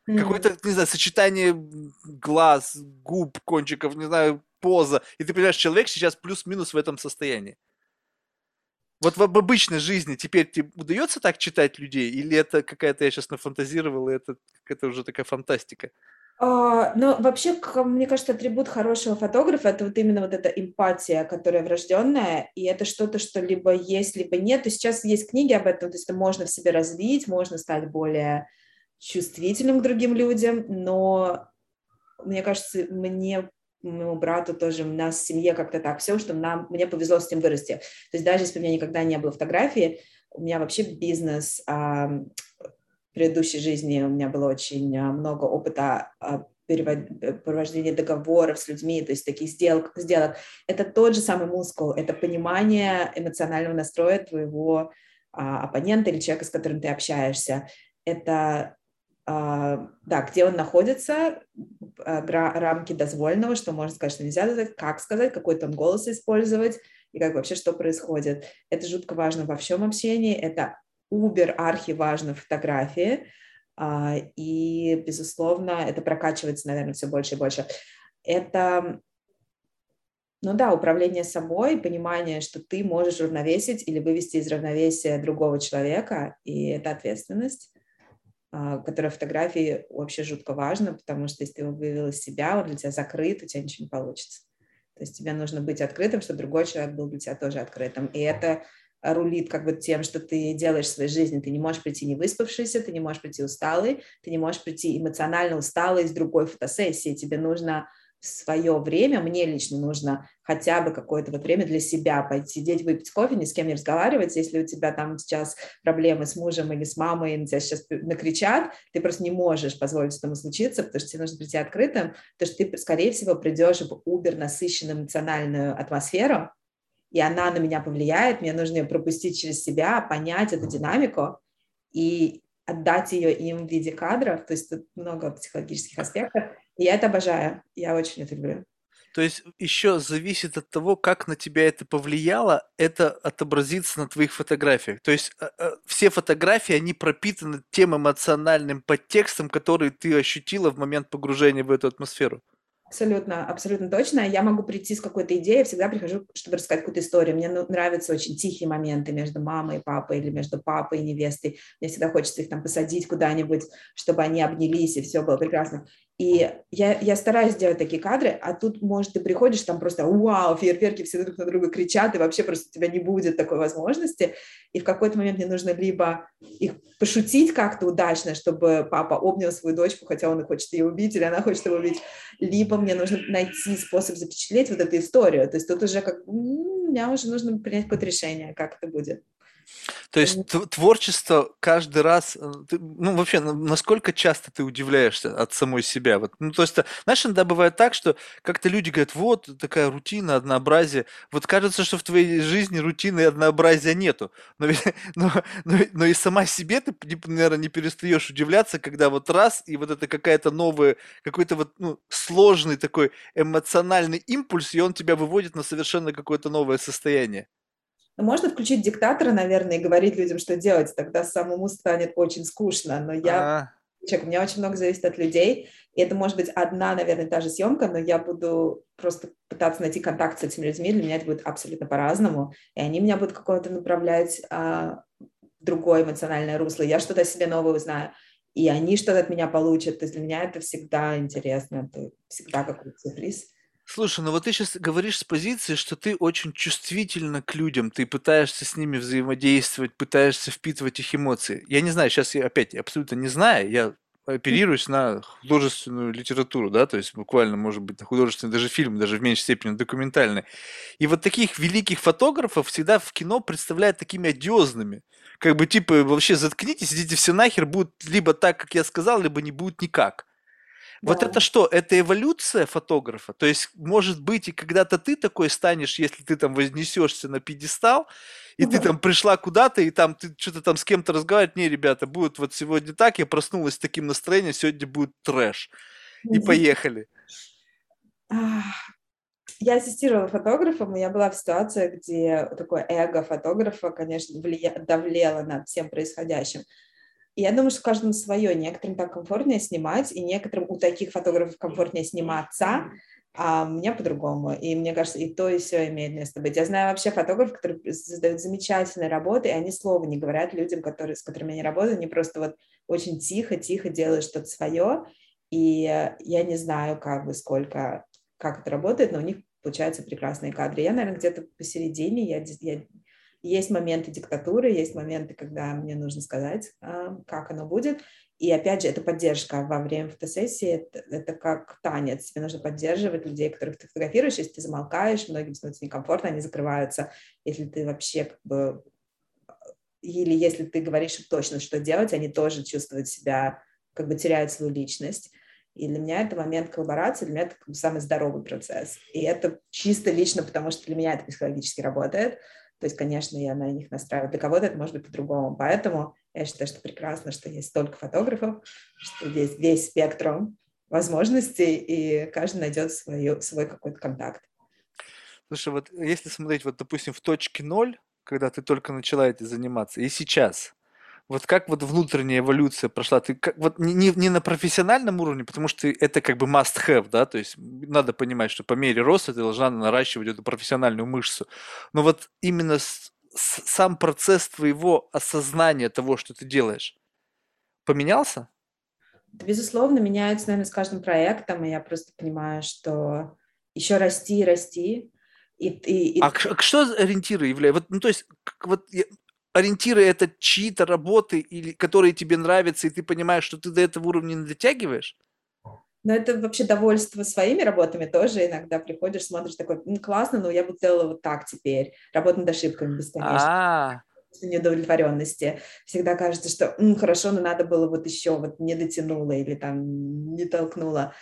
Mm-hmm. Какое-то, не знаю, сочетание глаз, губ, кончиков, не знаю, поза. И ты понимаешь, человек сейчас плюс-минус в этом состоянии. Вот в обычной жизни теперь тебе удается так читать людей? Или это какая-то, я сейчас нафантазировал, и это какая-то уже такая фантастика? Но вообще, мне кажется, атрибут хорошего фотографа это вот именно вот эта эмпатия, которая врожденная, и это что-то, что либо есть, либо нет. И сейчас есть книги об этом, то есть это можно в себе развить, можно стать более чувствительным к другим людям, но мне кажется, мне моему брату тоже, у нас в семье как-то так все, что нам, мне повезло с этим вырасти. То есть даже если бы у меня никогда не было фотографии, у меня вообще бизнес предыдущей жизни у меня было очень а, много опыта а, провождения договоров с людьми, то есть таких сделок, сделок. Это тот же самый мускул, это понимание эмоционального настроя твоего а, оппонента или человека, с которым ты общаешься. Это а, да, где он находится, а, рамки дозволенного, что можно сказать, что нельзя сказать, как сказать, какой там голос использовать и как вообще что происходит. Это жутко важно во всем общении, это убер архи важно в фотографии, а, и, безусловно, это прокачивается, наверное, все больше и больше. Это, ну да, управление собой, понимание, что ты можешь равновесить или вывести из равновесия другого человека, и это ответственность, а, которая фотографии вообще жутко важна, потому что если ты его вывел из себя, он для тебя закрыт, у тебя ничего не получится. То есть тебе нужно быть открытым, чтобы другой человек был для тебя тоже открытым. И это рулит как бы тем, что ты делаешь в своей жизни. Ты не можешь прийти не выспавшийся, ты не можешь прийти усталый, ты не можешь прийти эмоционально усталый из другой фотосессии. Тебе нужно в свое время, мне лично нужно хотя бы какое-то вот время для себя пойти сидеть, выпить кофе, ни с кем не разговаривать. Если у тебя там сейчас проблемы с мужем или с мамой, и на тебя сейчас накричат, ты просто не можешь позволить этому случиться, потому что тебе нужно прийти открытым, потому что ты, скорее всего, придешь в убер насыщенную эмоциональную атмосферу, и она на меня повлияет, мне нужно ее пропустить через себя, понять эту динамику и отдать ее им в виде кадров, то есть тут много психологических аспектов, и я это обожаю, я очень это люблю. То есть еще зависит от того, как на тебя это повлияло, это отобразится на твоих фотографиях. То есть э, э, все фотографии, они пропитаны тем эмоциональным подтекстом, который ты ощутила в момент погружения в эту атмосферу. Абсолютно, абсолютно точно. Я могу прийти с какой-то идеей, я всегда прихожу, чтобы рассказать какую-то историю. Мне ну, нравятся очень тихие моменты между мамой и папой или между папой и невестой. Мне всегда хочется их там посадить куда-нибудь, чтобы они обнялись, и все было прекрасно. И я, я стараюсь делать такие кадры, а тут, может, ты приходишь, там просто вау, фейерверки все друг на друга кричат, и вообще просто у тебя не будет такой возможности. И в какой-то момент мне нужно либо их пошутить как-то удачно, чтобы папа обнял свою дочку, хотя он и хочет ее убить, или она хочет его убить, либо мне нужно найти способ запечатлеть вот эту историю. То есть тут уже как, мне уже нужно принять какое-то решение, как это будет. То есть творчество каждый раз, э, ну вообще, насколько часто ты удивляешься от самой себя? Вот, ну то есть, э, знаешь, иногда бывает так, что как-то люди говорят, вот такая рутина, однообразие. Вот кажется, что в твоей жизни рутины и однообразия нету. Но, но, но, но и сама себе ты, наверное, не перестаешь удивляться, когда вот раз, и вот это какая-то новая, какой-то вот ну, сложный такой эмоциональный импульс, и он тебя выводит на совершенно какое-то новое состояние. Можно включить диктатора, наверное, и говорить людям, что делать, тогда самому станет очень скучно. Но я а. человек, у меня очень много зависит от людей, и это может быть одна, наверное, та же съемка, но я буду просто пытаться найти контакт с этими людьми, для меня это будет абсолютно по-разному, и они меня будут какого-то направлять а, в другое эмоциональное русло, я что-то о себе новое узнаю, и они что-то от меня получат, то есть для меня это всегда интересно, это всегда какой-то сюрприз. Слушай, ну вот ты сейчас говоришь с позиции, что ты очень чувствительна к людям, ты пытаешься с ними взаимодействовать, пытаешься впитывать их эмоции. Я не знаю, сейчас я опять абсолютно не знаю, я оперируюсь на художественную литературу, да, то есть буквально, может быть, на художественный даже фильм, даже в меньшей степени документальный. И вот таких великих фотографов всегда в кино представляют такими одиозными. Как бы типа вообще заткнитесь, идите все нахер, будет либо так, как я сказал, либо не будет никак. Вот это что? Это эволюция фотографа? То есть, может быть, и когда-то ты такой станешь, если ты там вознесешься на пьедестал, и ты там пришла куда-то, и там ты что-то там с кем-то разговаривать, не, ребята, будет вот сегодня так, я проснулась с таким настроением, сегодня будет трэш. И поехали. Я ассистировала фотографом, и я была в ситуации, где такое эго фотографа, конечно, влия... давлело над всем происходящим. И я думаю, что каждому свое. Некоторым так комфортнее снимать, и некоторым у таких фотографов комфортнее сниматься, а мне по-другому. И мне кажется, и то, и все имеет место быть. Я знаю вообще фотографов, которые создают замечательные работы, и они слова не говорят людям, которые, с которыми они работают, они просто вот очень тихо-тихо делают что-то свое, и я не знаю, как бы сколько, как это работает, но у них получаются прекрасные кадры. Я, наверное, где-то посередине, я, я есть моменты диктатуры, есть моменты, когда мне нужно сказать, а, как оно будет. И опять же, это поддержка во время фотосессии, это, это как танец. Тебе нужно поддерживать людей, которых ты фотографируешь. Если ты замолкаешь, многим становится некомфортно, они закрываются. Если ты вообще как бы... Или если ты говоришь им точно, что делать, они тоже чувствуют себя, как бы теряют свою личность. И для меня это момент коллаборации, для меня это как бы самый здоровый процесс. И это чисто лично, потому что для меня это психологически работает. То есть, конечно, я на них настраиваю. Для кого-то это может быть по-другому. Поэтому я считаю, что прекрасно, что есть столько фотографов, что есть весь спектрум возможностей, и каждый найдет свою, свой какой-то контакт. Слушай, вот если смотреть, вот, допустим, в точке ноль, когда ты только начала этим заниматься, и сейчас, вот как вот внутренняя эволюция прошла? Ты как, вот не, не на профессиональном уровне, потому что это как бы must have, да, то есть надо понимать, что по мере роста ты должна наращивать эту профессиональную мышцу. Но вот именно с, с, сам процесс твоего осознания того, что ты делаешь, поменялся? Безусловно, меняется, наверное, с каждым проектом, и я просто понимаю, что еще расти и расти. И, и, и... А, а что ориентиры являются? Вот, ну, то есть, вот ориентиры это чьи-то работы, или, которые тебе нравятся, и ты понимаешь, что ты до этого уровня не дотягиваешь? Но это вообще довольство своими работами тоже иногда приходишь, смотришь такой, ну, классно, но я бы сделала вот так теперь. Работа над ошибками бесконечно. А-а-а неудовлетворенности. Всегда кажется, что хорошо, но надо было вот еще, вот не дотянула или там не толкнула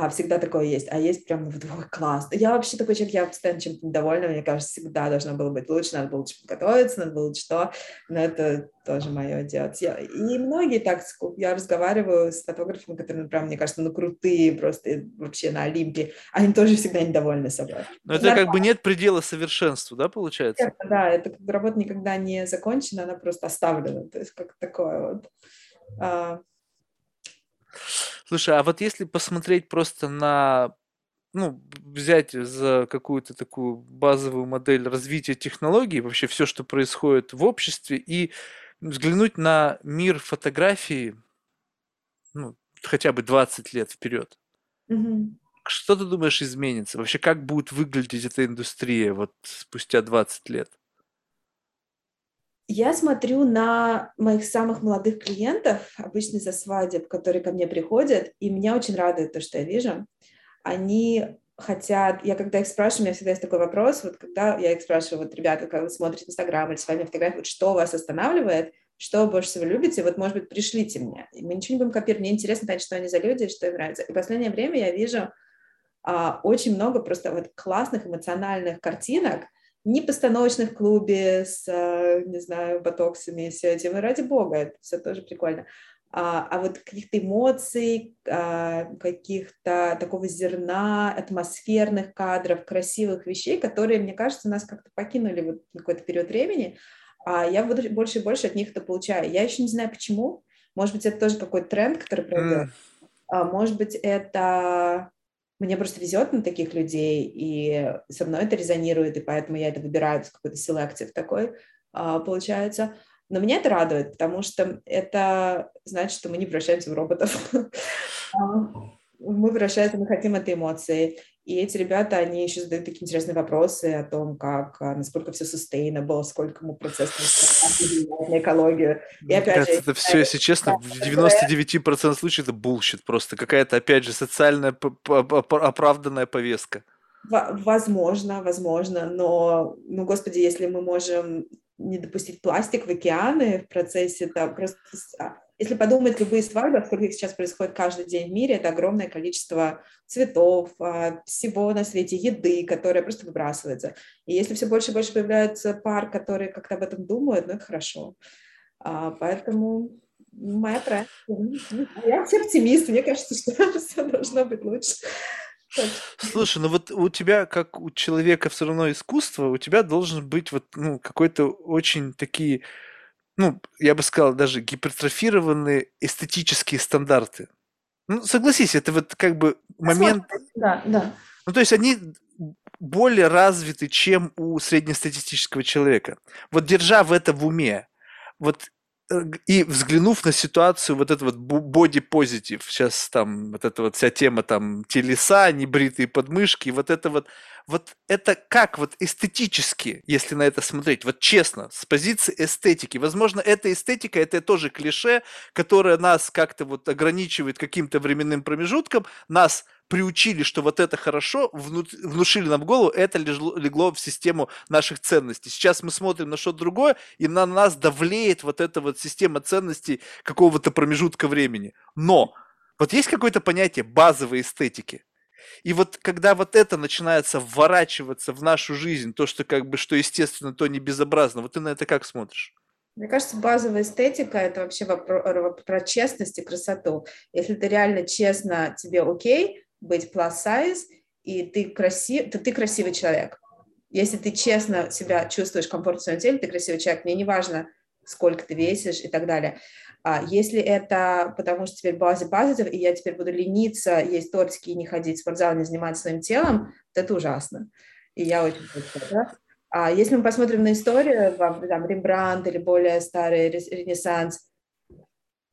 а всегда такое есть, а есть прям вот, ой, класс. Я вообще такой человек, я постоянно чем-то недовольна, мне кажется, всегда должно было быть лучше, надо было лучше подготовиться, надо было лучше что, но это тоже мое делать. Я, и многие так, я разговариваю с фотографами, которые, прям, мне кажется, ну, крутые, просто вообще на Олимпе, они тоже всегда недовольны собой. Но это как бы нет предела совершенству, да, получается? Это, да, это как бы работа никогда не закончена, она просто оставлена, то есть как такое вот. А, Слушай, а вот если посмотреть просто на, ну, взять за какую-то такую базовую модель развития технологий, вообще все, что происходит в обществе, и взглянуть на мир фотографии, ну, хотя бы 20 лет вперед. Угу. Что ты думаешь изменится? Вообще, как будет выглядеть эта индустрия вот спустя 20 лет? Я смотрю на моих самых молодых клиентов, обычно за свадеб, которые ко мне приходят, и меня очень радует то, что я вижу. Они хотят, я когда их спрашиваю, у меня всегда есть такой вопрос, вот когда я их спрашиваю, вот, ребята, когда вы смотрите Инстаграм или с вами фотографии, вот что вас останавливает, что больше всего любите, вот, может быть, пришлите мне. И мы ничего не будем копировать, мне интересно знать, что они за люди, что им нравится. И в последнее время я вижу а, очень много просто вот классных эмоциональных картинок, не постановочных клубе с, э, не знаю, ботоксами и все этим. И ради бога, это все тоже прикольно. А, а вот каких-то эмоций, а, каких-то такого зерна, атмосферных кадров, красивых вещей, которые, мне кажется, нас как-то покинули вот какой-то период времени, а я больше и больше от них это получаю. Я еще не знаю, почему. Может быть, это тоже какой-то тренд, который пройдет. Mm. А, может быть, это мне просто везет на таких людей, и со мной это резонирует, и поэтому я это выбираю, какой-то селектив такой а, получается. Но меня это радует, потому что это значит, что мы не превращаемся в роботов. А, мы превращаемся, мы хотим этой эмоции. И эти ребята, они еще задают такие интересные вопросы о том, как, а, насколько все sustainable, сколько ему процесс на экологию. И опять же, это все, если честно, в 99% случаев это bullshit просто. Какая-то, опять же, социальная оправданная повестка. Возможно, возможно, но, ну, господи, если мы можем не допустить пластик в океаны в процессе, это просто... Если подумать, любые свадьбы, сколько их сейчас происходит каждый день в мире, это огромное количество цветов, а, всего на свете, еды, которая просто выбрасывается. И если все больше и больше появляется пар, которые как-то об этом думают, ну, это хорошо. А, поэтому моя проекция. Я оптимист, мне кажется, что все должно быть лучше. Слушай, ну вот у тебя, как у человека все равно искусство, у тебя должен быть вот ну, какой-то очень такие, ну, я бы сказал, даже гипертрофированные эстетические стандарты. Ну, согласись, это вот как бы момент... Да, да. Ну, то есть они более развиты, чем у среднестатистического человека. Вот держа в это в уме, вот Э, и взглянув на ситуацию, вот это вот positive, сейчас там вот эта вот вся тема там телеса, небритые подмышки, вот это вот, вот это как вот эстетически, если на это смотреть, вот честно, с позиции эстетики. Возможно, эта эстетика, это тоже клише, которое нас как-то вот ограничивает каким-то временным промежутком, нас приучили, что вот это хорошо, внушили нам в голову, это легло, в систему наших ценностей. Сейчас мы смотрим на что-то другое, и на нас давлеет вот эта вот система ценностей какого-то промежутка времени. Но вот есть какое-то понятие базовой эстетики. И вот когда вот это начинается вворачиваться в нашу жизнь, то, что как бы, что естественно, то не безобразно, вот ты на это как смотришь? Мне кажется, базовая эстетика – это вообще про, про честность и красоту. Если ты реально честно, тебе окей, быть plus size, и ты, красив, то ты красивый человек. Если ты честно себя чувствуешь комфортно в своем теле, ты красивый человек. Мне не важно, сколько ты весишь и так далее. А если это потому, что теперь базы позитив, и я теперь буду лениться, есть тортики и не ходить в спортзал, не заниматься своим телом, то это ужасно. И я очень хочу, да? А если мы посмотрим на историю, там, Рембрандт или более старый Ренессанс,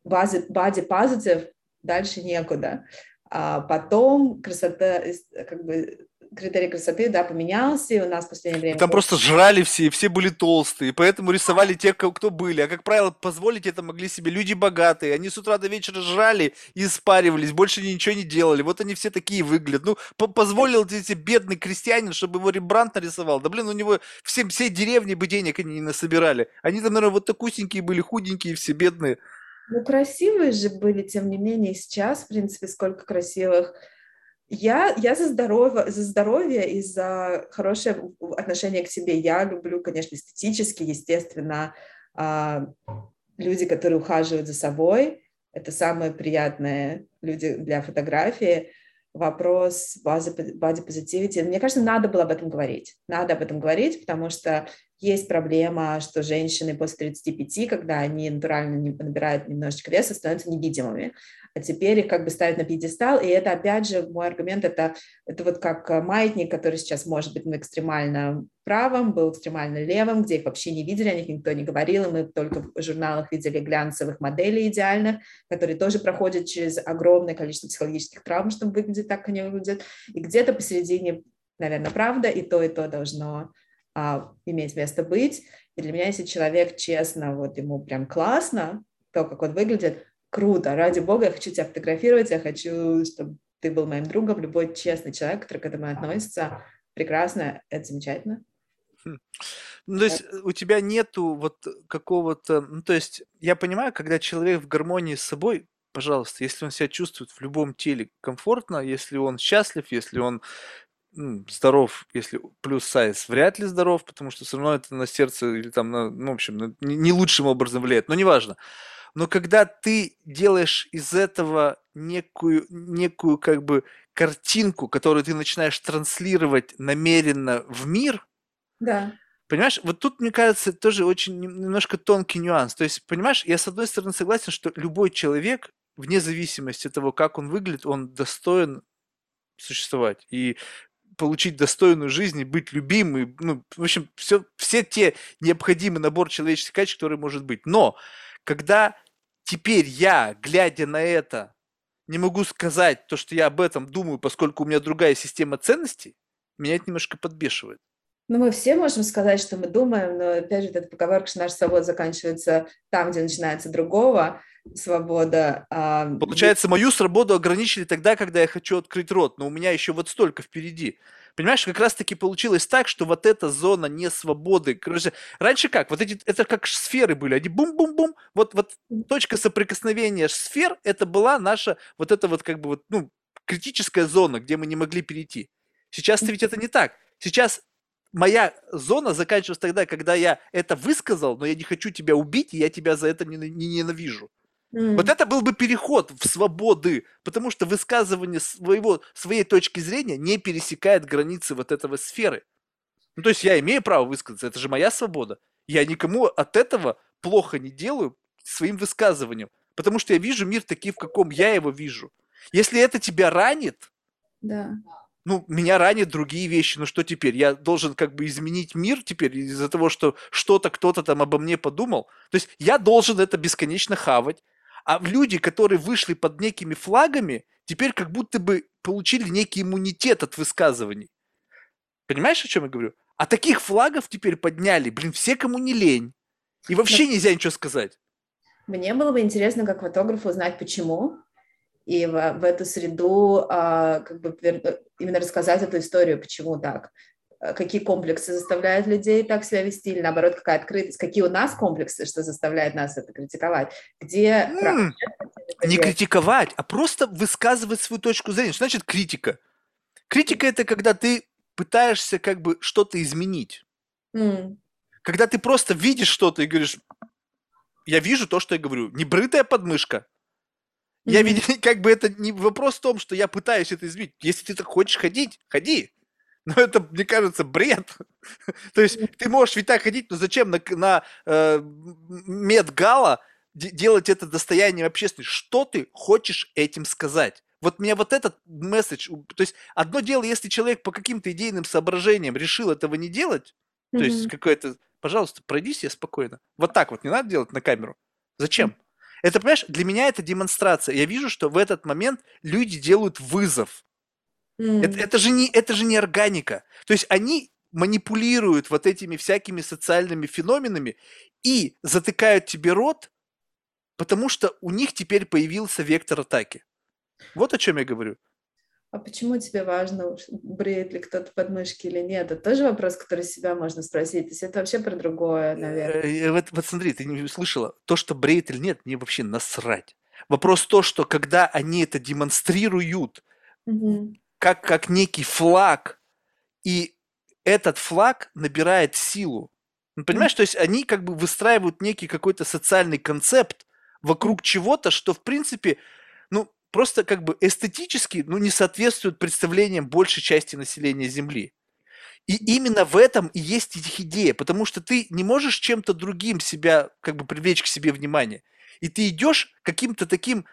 базы, body positive, дальше некуда. А потом красота, как бы критерий красоты, да, поменялся, и у нас в последнее время... Там просто жрали все, все были толстые, поэтому рисовали тех, кто были. А, как правило, позволить это могли себе люди богатые. Они с утра до вечера жрали и спаривались, больше ничего не делали. Вот они все такие выглядят. Ну, по позволил тебе бедный крестьянин, чтобы его Рембрандт нарисовал. Да, блин, у него всем, всей деревни бы денег они не насобирали. Они там, наверное, вот такусенькие были, худенькие все, бедные. Ну, красивые же были, тем не менее, сейчас, в принципе, сколько красивых. Я, я за, здоровье, за здоровье и за хорошее отношение к себе. Я люблю, конечно, эстетически, естественно, а, люди, которые ухаживают за собой. Это самые приятные люди для фотографии вопрос базы positivity. Мне кажется, надо было об этом говорить. Надо об этом говорить, потому что есть проблема, что женщины после 35, когда они натурально набирают немножечко веса, становятся невидимыми а теперь их как бы ставят на пьедестал, и это, опять же, мой аргумент, это, это вот как э, маятник, который сейчас может быть на экстремально правом, был экстремально левым, где их вообще не видели, о них никто не говорил, и мы только в журналах видели глянцевых моделей идеальных, которые тоже проходят через огромное количество психологических травм, чтобы выглядеть так, как они выглядят, и где-то посередине, наверное, правда, и то, и то должно а, иметь место быть, и для меня, если человек честно, вот ему прям классно, то, как он выглядит, круто, ради бога, я хочу тебя фотографировать, я хочу, чтобы ты был моим другом, любой честный человек, который к этому относится, прекрасно, это замечательно. Хм. Ну, то есть э, у тебя нету вот какого-то, ну, то есть я понимаю, когда человек в гармонии с собой, пожалуйста, если он себя чувствует в любом теле комфортно, если он счастлив, если он ну, здоров, если плюс сайз вряд ли здоров, потому что все равно это на сердце или там, на, ну, в общем, не лучшим образом влияет, но неважно. Но когда ты делаешь из этого некую, некую как бы картинку, которую ты начинаешь транслировать намеренно в мир, да. Понимаешь, вот тут, мне кажется, тоже очень немножко тонкий нюанс. То есть, понимаешь, я с одной стороны согласен, что любой человек, вне зависимости от того, как он выглядит, он достоин существовать. И получить достойную жизнь, и быть любимым, ну, в общем, все, все те необходимый набор человеческих качеств, которые может быть. Но когда теперь я, глядя на это, не могу сказать то, что я об этом думаю, поскольку у меня другая система ценностей, меня это немножко подбешивает. Ну, мы все можем сказать, что мы думаем, но, опять же, эта поговорка, что наша свобода заканчивается там, где начинается другого свобода. А... Получается, мою свободу ограничили тогда, когда я хочу открыть рот, но у меня еще вот столько впереди. Понимаешь, как раз-таки получилось так, что вот эта зона не свободы. Короче, раньше как? Вот эти, это как сферы были, они бум-бум-бум. Вот, вот точка соприкосновения сфер, это была наша вот эта вот как бы вот, ну, критическая зона, где мы не могли перейти. Сейчас ведь это не так. Сейчас моя зона заканчивается тогда, когда я это высказал, но я не хочу тебя убить, и я тебя за это не, не ненавижу. Mm. Вот это был бы переход в свободы, потому что высказывание своего, своей точки зрения не пересекает границы вот этого сферы. Ну, то есть я имею право высказаться, это же моя свобода. Я никому от этого плохо не делаю своим высказыванием, потому что я вижу мир таким, в каком я его вижу. Если это тебя ранит, да ну, меня ранят другие вещи, ну что теперь? Я должен как бы изменить мир теперь из-за того, что что-то кто-то там обо мне подумал. То есть я должен это бесконечно хавать. А люди, которые вышли под некими флагами, теперь как будто бы получили некий иммунитет от высказываний. Понимаешь, о чем я говорю? А таких флагов теперь подняли, блин, все, кому не лень. И вообще нельзя ничего сказать. Мне было бы интересно, как фотографу узнать, почему и в, в эту среду а, как бы именно рассказать эту историю, почему так, какие комплексы заставляют людей так себя вести, или наоборот, какая открытость, какие у нас комплексы, что заставляет нас это критиковать, где... Mm, не критиковать, а просто высказывать свою точку зрения. Что значит критика? Критика – это когда ты пытаешься как бы что-то изменить. Mm. Когда ты просто видишь что-то и говоришь, я вижу то, что я говорю. Не брытая подмышка, я ведь, как бы это не вопрос в том, что я пытаюсь это изменить. Если ты так хочешь ходить, ходи. Но это, мне кажется, бред. То есть ты можешь ведь так ходить, но зачем на, на э, медгала делать это достоянием общественности? Что ты хочешь этим сказать? Вот меня вот этот месседж, то есть одно дело, если человек по каким-то идейным соображениям решил этого не делать, mm-hmm. то есть какое-то, пожалуйста, пройди себе спокойно. Вот так вот не надо делать на камеру. Зачем? Это, понимаешь, для меня это демонстрация. Я вижу, что в этот момент люди делают вызов. Mm. Это, это, же не, это же не органика. То есть они манипулируют вот этими всякими социальными феноменами и затыкают тебе рот, потому что у них теперь появился вектор атаки. Вот о чем я говорю. А почему тебе важно, бреет ли кто-то подмышки или нет? Это тоже вопрос, который себя можно спросить. То есть это вообще про другое, наверное. Э, э, вот, вот смотри, ты не услышала. То, что бреет или нет, мне вообще насрать. Вопрос то, что когда они это демонстрируют, угу. Как, как некий флаг, и этот флаг набирает силу. Ну, понимаешь, то есть они как бы выстраивают некий какой-то социальный концепт вокруг чего-то, что в принципе, ну, просто как бы эстетически ну, не соответствуют представлениям большей части населения Земли. И именно в этом и есть их идея, потому что ты не можешь чем-то другим себя, как бы привлечь к себе внимание. И ты идешь каким-то таким,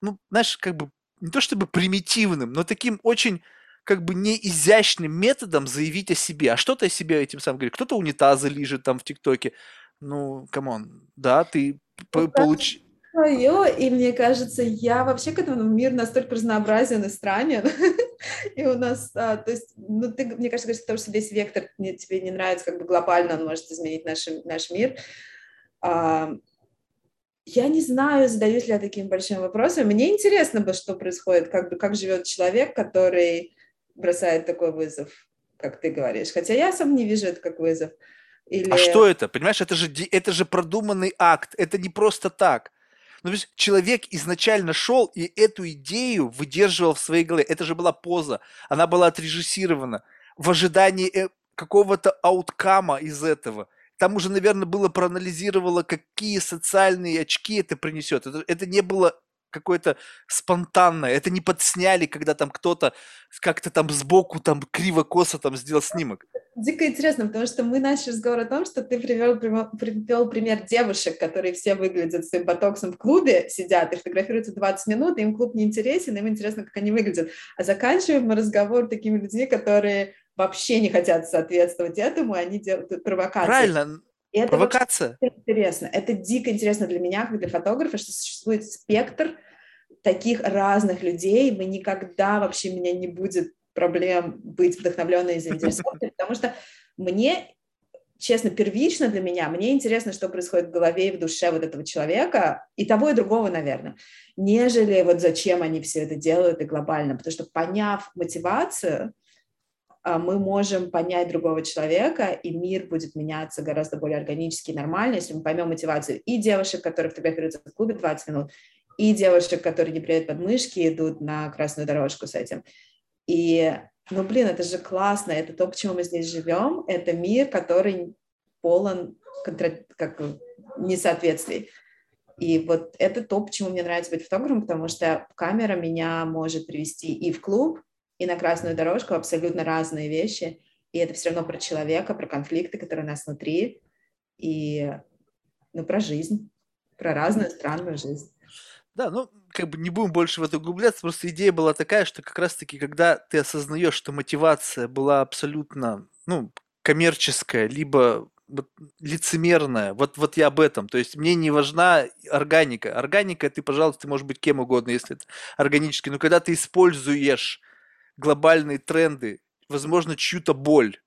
ну, знаешь, как бы не то чтобы примитивным, но таким очень как бы не изящным методом заявить о себе. А что ты о себе этим самым говоришь? Кто-то унитазы лежит там в ТикТоке. Ну, come on, да, ты ну, получи свое, и мне кажется, я вообще к этому мир настолько разнообразен и странен. и у нас, а, то есть, ну, ты, мне кажется, говоришь, потому что весь вектор мне, тебе не нравится, как бы глобально он может изменить наш, наш мир. А, я не знаю, задаюсь ли я таким большим вопросом. Мне интересно бы, что происходит, как бы, как живет человек, который бросает такой вызов, как ты говоришь. Хотя я сам не вижу это как вызов. Или... А что это? Понимаешь, это же, это же продуманный акт. Это не просто так. Ну, то есть человек изначально шел и эту идею выдерживал в своей голове. Это же была поза. Она была отрежиссирована в ожидании э, какого-то ауткама из этого. Там уже, наверное, было проанализировало, какие социальные очки это принесет. Это, это не было какое-то спонтанное. Это не подсняли, когда там кто-то как-то там сбоку там криво-косо там сделал снимок. Дико интересно, потому что мы начали разговор о том, что ты привел, привел пример девушек, которые все выглядят с ботоксом в клубе, сидят и фотографируются 20 минут, им клуб не интересен, им интересно, как они выглядят. А заканчиваем мы разговор такими людьми, которые вообще не хотят соответствовать этому, они делают провокации. Правильно, и это Провокация. интересно. Это дико интересно для меня, как для фотографа, что существует спектр таких разных людей, мы никогда вообще меня не будет проблем быть вдохновленной и заинтересованной, потому что мне честно, первично для меня, мне интересно, что происходит в голове и в душе вот этого человека, и того, и другого, наверное, нежели вот зачем они все это делают и глобально, потому что поняв мотивацию, мы можем понять другого человека, и мир будет меняться гораздо более органически и нормально, если мы поймем мотивацию и девушек, которые фотографируются в клубе 20 минут, и девушек, которые не бреют подмышки, идут на красную дорожку с этим. И ну, блин, это же классно, это то, почему мы здесь живем, это мир, который полон контра... как несоответствий. И вот это то, почему мне нравится быть фотографом, потому что камера меня может привести и в клуб, и на красную дорожку, абсолютно разные вещи. И это все равно про человека, про конфликты, которые у нас внутри, и ну, про жизнь, про разную странную жизнь. Да, ну, как бы не будем больше в это углубляться, просто идея была такая, что как раз-таки, когда ты осознаешь, что мотивация была абсолютно, ну, коммерческая, либо вот, лицемерная, вот, вот я об этом, то есть мне не важна органика. Органика, ты, пожалуйста, ты можешь быть кем угодно, если это органически, но когда ты используешь глобальные тренды, возможно, чью-то боль,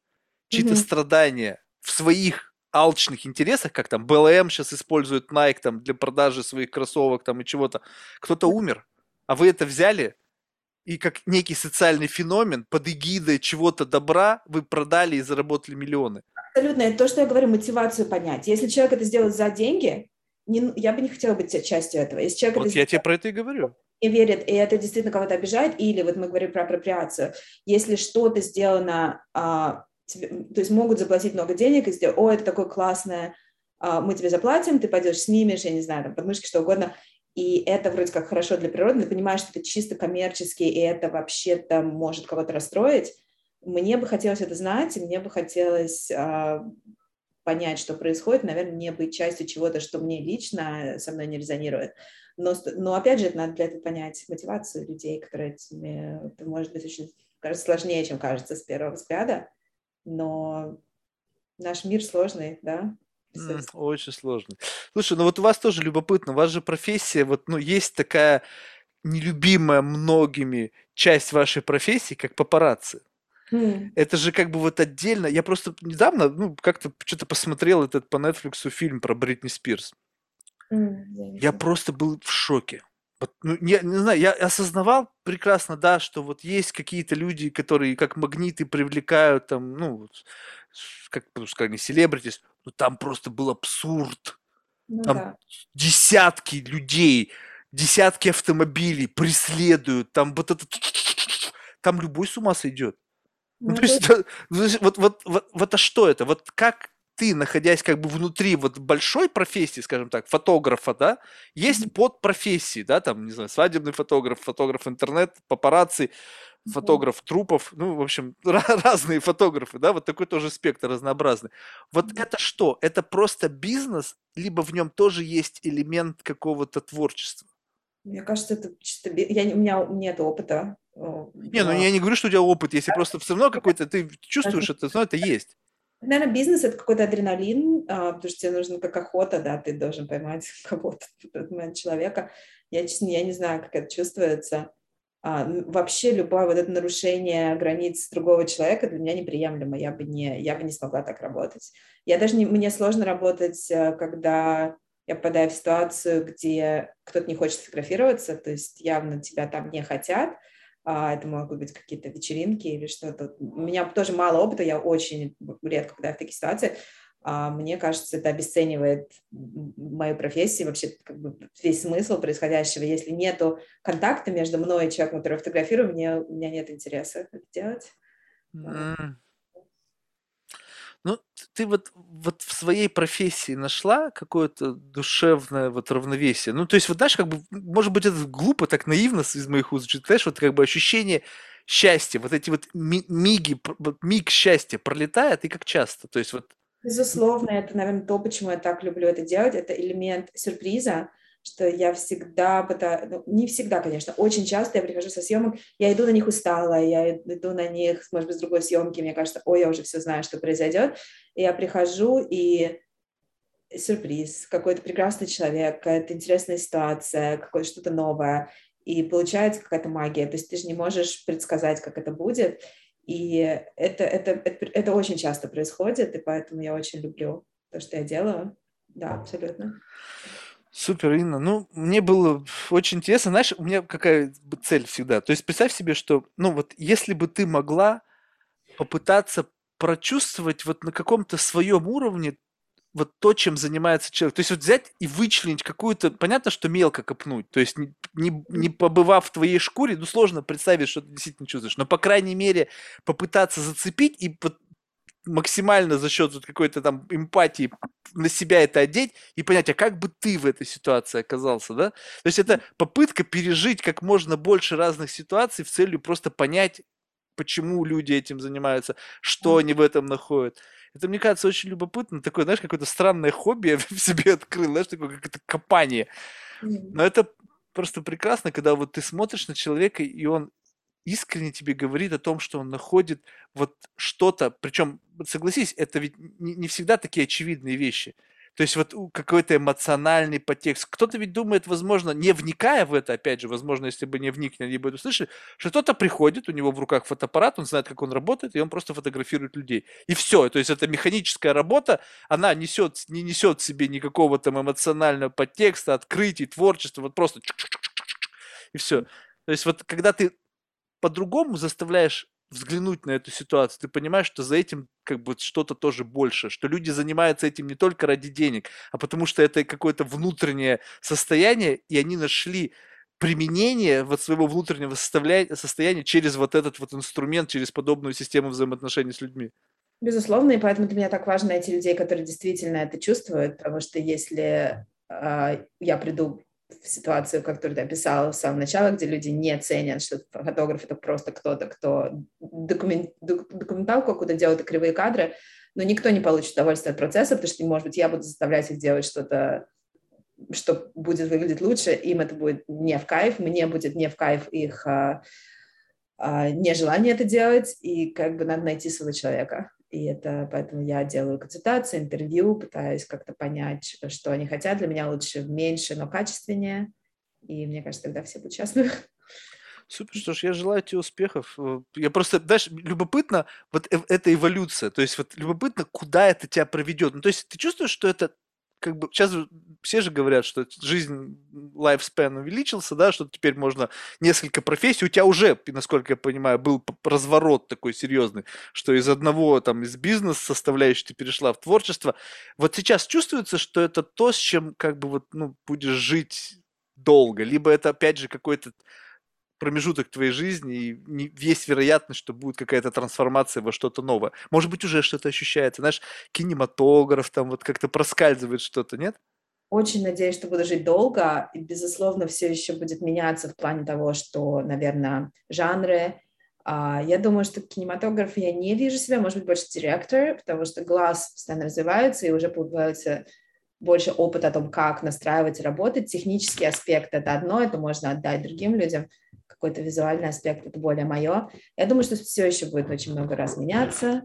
чьи-то mm-hmm. страдания в своих алчных интересах, как там BLM сейчас использует Nike там для продажи своих кроссовок там и чего-то, кто-то умер, а вы это взяли и как некий социальный феномен под эгидой чего-то добра вы продали и заработали миллионы. Абсолютно, это то, что я говорю, мотивацию понять. Если человек это сделает за деньги, не, я бы не хотела быть частью этого. Если человек вот это я тебе про это и говорю. И верит, и это действительно кого-то обижает, или вот мы говорим про апроприацию. Если что-то сделано а, тебе, то есть могут заплатить много денег и сделать, о, это такое классное, а, мы тебе заплатим, ты пойдешь, снимешь, я не знаю, там, подмышки, что угодно, и это вроде как хорошо для природы, ты понимаешь, что это чисто коммерчески, и это вообще-то может кого-то расстроить. Мне бы хотелось это знать, и мне бы хотелось э, понять, что происходит, наверное, не быть частью чего-то, что мне лично со мной не резонирует. Но, но опять же, это надо для этого понять мотивацию людей, которые этими, это может быть очень кажется, сложнее, чем кажется с первого взгляда но наш мир сложный, да? очень сложный. Слушай, ну вот у вас тоже любопытно, у вас же профессия, вот, ну, есть такая нелюбимая многими часть вашей профессии, как папарацци. Mm. Это же как бы вот отдельно. Я просто недавно, ну, как-то что-то посмотрел этот по Netflix фильм про Бритни Спирс. Mm, я просто был в шоке. Вот, ну, я не знаю, я осознавал прекрасно, да, что вот есть какие-то люди, которые как магниты привлекают там, ну, как, пускай не селебритис, но там просто был абсурд. Ну, там да. десятки людей, десятки автомобилей преследуют, там вот это, там любой с ума сойдет. Ну, ну, то есть, вот, вот, вот, вот, а что это? Вот как ты, находясь как бы внутри вот большой профессии, скажем так, фотографа, да, есть mm-hmm. подпрофессии, да, там, не знаю, свадебный фотограф, фотограф интернет, папарацци, фотограф трупов, ну, в общем, разные фотографы, да, вот такой тоже спектр разнообразный. Вот mm-hmm. это что? Это просто бизнес, либо в нем тоже есть элемент какого-то творчества? Мне кажется, это чисто... Я, у меня нет опыта. Не, ну я не говорю, что у тебя опыт, если просто все равно какой-то, ты чувствуешь это, но это есть. Наверное, бизнес — это какой-то адреналин, а, потому что тебе нужно как охота, да, ты должен поймать кого-то, человека. Я, честно, я не знаю, как это чувствуется. А, вообще любое вот это нарушение границ другого человека для меня неприемлемо. Я бы не, я бы не смогла так работать. Я даже не, мне сложно работать, э, когда я попадаю в ситуацию, где кто-то не хочет фотографироваться, то есть явно тебя там не хотят, это могут быть какие-то вечеринки или что-то. У меня тоже мало опыта, я очень редко попадаю в такие ситуации. А, мне кажется, это обесценивает мою профессию, вообще как бы весь смысл происходящего. Если нету контакта между мной и человеком, который фотографирую, мне, у меня нет интереса это делать. Mm. Ну, ты вот, вот в своей профессии нашла какое-то душевное вот равновесие. Ну, то есть, вот знаешь, как бы, может быть, это глупо, так наивно из моих уст знаешь, вот как бы ощущение счастья, вот эти вот миги, вот миг счастья пролетает, и как часто? То есть, вот Безусловно, это, наверное, то, почему я так люблю это делать. Это элемент сюрприза, что я всегда пытаюсь, ну, не всегда, конечно, очень часто я прихожу со съемок, я иду на них устала, я иду на них, может быть, с другой съемки, мне кажется, ой, я уже все знаю, что произойдет, и я прихожу, и сюрприз, какой-то прекрасный человек, какая-то интересная ситуация, какое-то что-то новое, и получается какая-то магия. То есть ты же не можешь предсказать, как это будет. И это, это, это, это очень часто происходит, и поэтому я очень люблю то, что я делаю. Да, абсолютно. Супер, Инна. Ну, мне было очень интересно. Знаешь, у меня какая цель всегда. То есть представь себе, что, ну вот, если бы ты могла попытаться прочувствовать вот на каком-то своем уровне вот то, чем занимается человек. То есть вот взять и вычленить какую-то... Понятно, что мелко копнуть. То есть не, не, не побывав в твоей шкуре, ну сложно представить, что ты действительно чувствуешь. Но, по крайней мере, попытаться зацепить и вот максимально за счет вот какой-то там эмпатии на себя это одеть и понять, а как бы ты в этой ситуации оказался, да? То есть это попытка пережить как можно больше разных ситуаций в целью просто понять, почему люди этим занимаются, что они в этом находят. Это, мне кажется, очень любопытно. Такое, знаешь, какое-то странное хобби я в себе открыл, знаешь, такое какое-то копание. Но это просто прекрасно, когда вот ты смотришь на человека, и он искренне тебе говорит о том, что он находит вот что-то, причем, согласись, это ведь не, не всегда такие очевидные вещи. То есть вот какой-то эмоциональный подтекст. Кто-то ведь думает, возможно, не вникая в это, опять же, возможно, если бы не вникли, они бы это услышали, что кто-то приходит, у него в руках фотоаппарат, он знает, как он работает, и он просто фотографирует людей. И все. То есть это механическая работа, она несет, не несет в себе никакого там эмоционального подтекста, открытий, творчества, вот просто и все. То есть вот когда ты по-другому заставляешь взглянуть на эту ситуацию, ты понимаешь, что за этим как бы что-то тоже больше, что люди занимаются этим не только ради денег, а потому что это какое-то внутреннее состояние, и они нашли применение вот своего внутреннего состояния через вот этот вот инструмент, через подобную систему взаимоотношений с людьми. Безусловно, и поэтому для меня так важно найти людей, которые действительно это чувствуют, потому что если э, я приду ситуацию, которую ты описала в самом начале, где люди не ценят, что фотограф — это просто кто-то, кто документ, документалку какую-то делает кривые кадры, но никто не получит удовольствие от процесса, потому что, может быть, я буду заставлять их делать что-то, что будет выглядеть лучше, им это будет не в кайф, мне будет не в кайф их а, а, нежелание это делать, и как бы надо найти своего человека. И это поэтому я делаю консультации, интервью, пытаюсь как-то понять, что они хотят. Для меня лучше меньше, но качественнее. И мне кажется, тогда все будут счастливы. Супер, что ж, я желаю тебе успехов. Э, я просто, знаешь, любопытно, вот э, эта эволюция, то есть вот любопытно, куда это тебя проведет. Ну, то есть ты чувствуешь, что это как бы сейчас все же говорят, что жизнь, lifespan увеличился, да, что теперь можно несколько профессий. У тебя уже, насколько я понимаю, был разворот такой серьезный, что из одного, там, из бизнеса составляющей ты перешла в творчество. Вот сейчас чувствуется, что это то, с чем как бы вот, ну, будешь жить долго, либо это, опять же, какой-то промежуток твоей жизни, и не, есть вероятность, что будет какая-то трансформация во что-то новое. Может быть, уже что-то ощущается. Знаешь, кинематограф, там вот как-то проскальзывает что-то, нет? Очень надеюсь, что буду жить долго, и, безусловно, все еще будет меняться в плане того, что, наверное, жанры. А, я думаю, что кинематограф я не вижу себя, может быть, больше директор, потому что глаз постоянно развивается, и уже появляется больше опыта о том, как настраивать и работать. Технический аспект — это одно, это можно отдать другим людям какой-то визуальный аспект, это более мое. Я думаю, что все еще будет очень много раз меняться,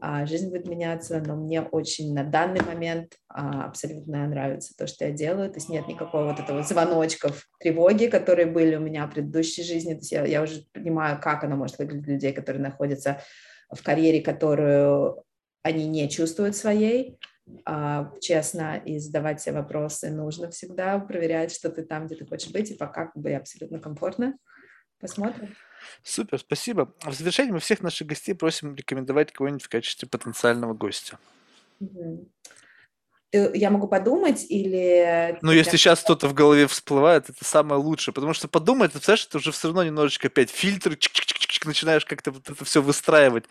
а жизнь будет меняться, но мне очень на данный момент а, абсолютно нравится то, что я делаю. То есть нет никакого вот этого звоночков тревоги, которые были у меня в предыдущей жизни. То есть я, я уже понимаю, как оно может выглядеть для людей, которые находятся в карьере, которую они не чувствуют своей, а, честно и задавать себе вопросы. Нужно всегда проверять, что ты там, где ты хочешь быть, и пока как бы абсолютно комфортно. Посмотрим. Супер, спасибо. В завершении мы всех наших гостей просим рекомендовать кого-нибудь в качестве потенциального гостя. я могу подумать или... Ну, если сейчас что-то в голове всплывает, это самое лучшее, потому что подумать, ты представляешь, это уже все равно немножечко опять фильтры, начинаешь как-то вот это все выстраивать.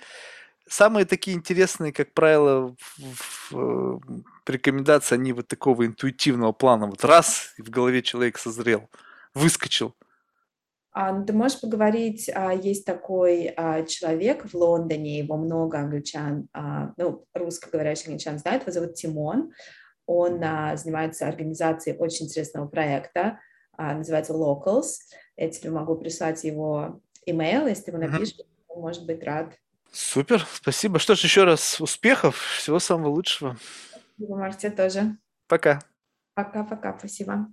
Самые такие интересные, как правило, в, в, в рекомендации, они вот такого интуитивного плана. Вот раз, и в голове человек созрел, выскочил – ты можешь поговорить, а, есть такой а, человек в Лондоне, его много англичан, ну, русскоговорящих англичан знают, его зовут Тимон, он занимается организацией очень интересного проекта, называется Locals, я тебе могу прислать его имейл, если ты ему напишешь, mm-hmm. он может быть рад. Супер, спасибо. Что ж, еще раз успехов, всего самого лучшего. Спасибо, Марк, тебе тоже. Пока. Пока-пока, спасибо.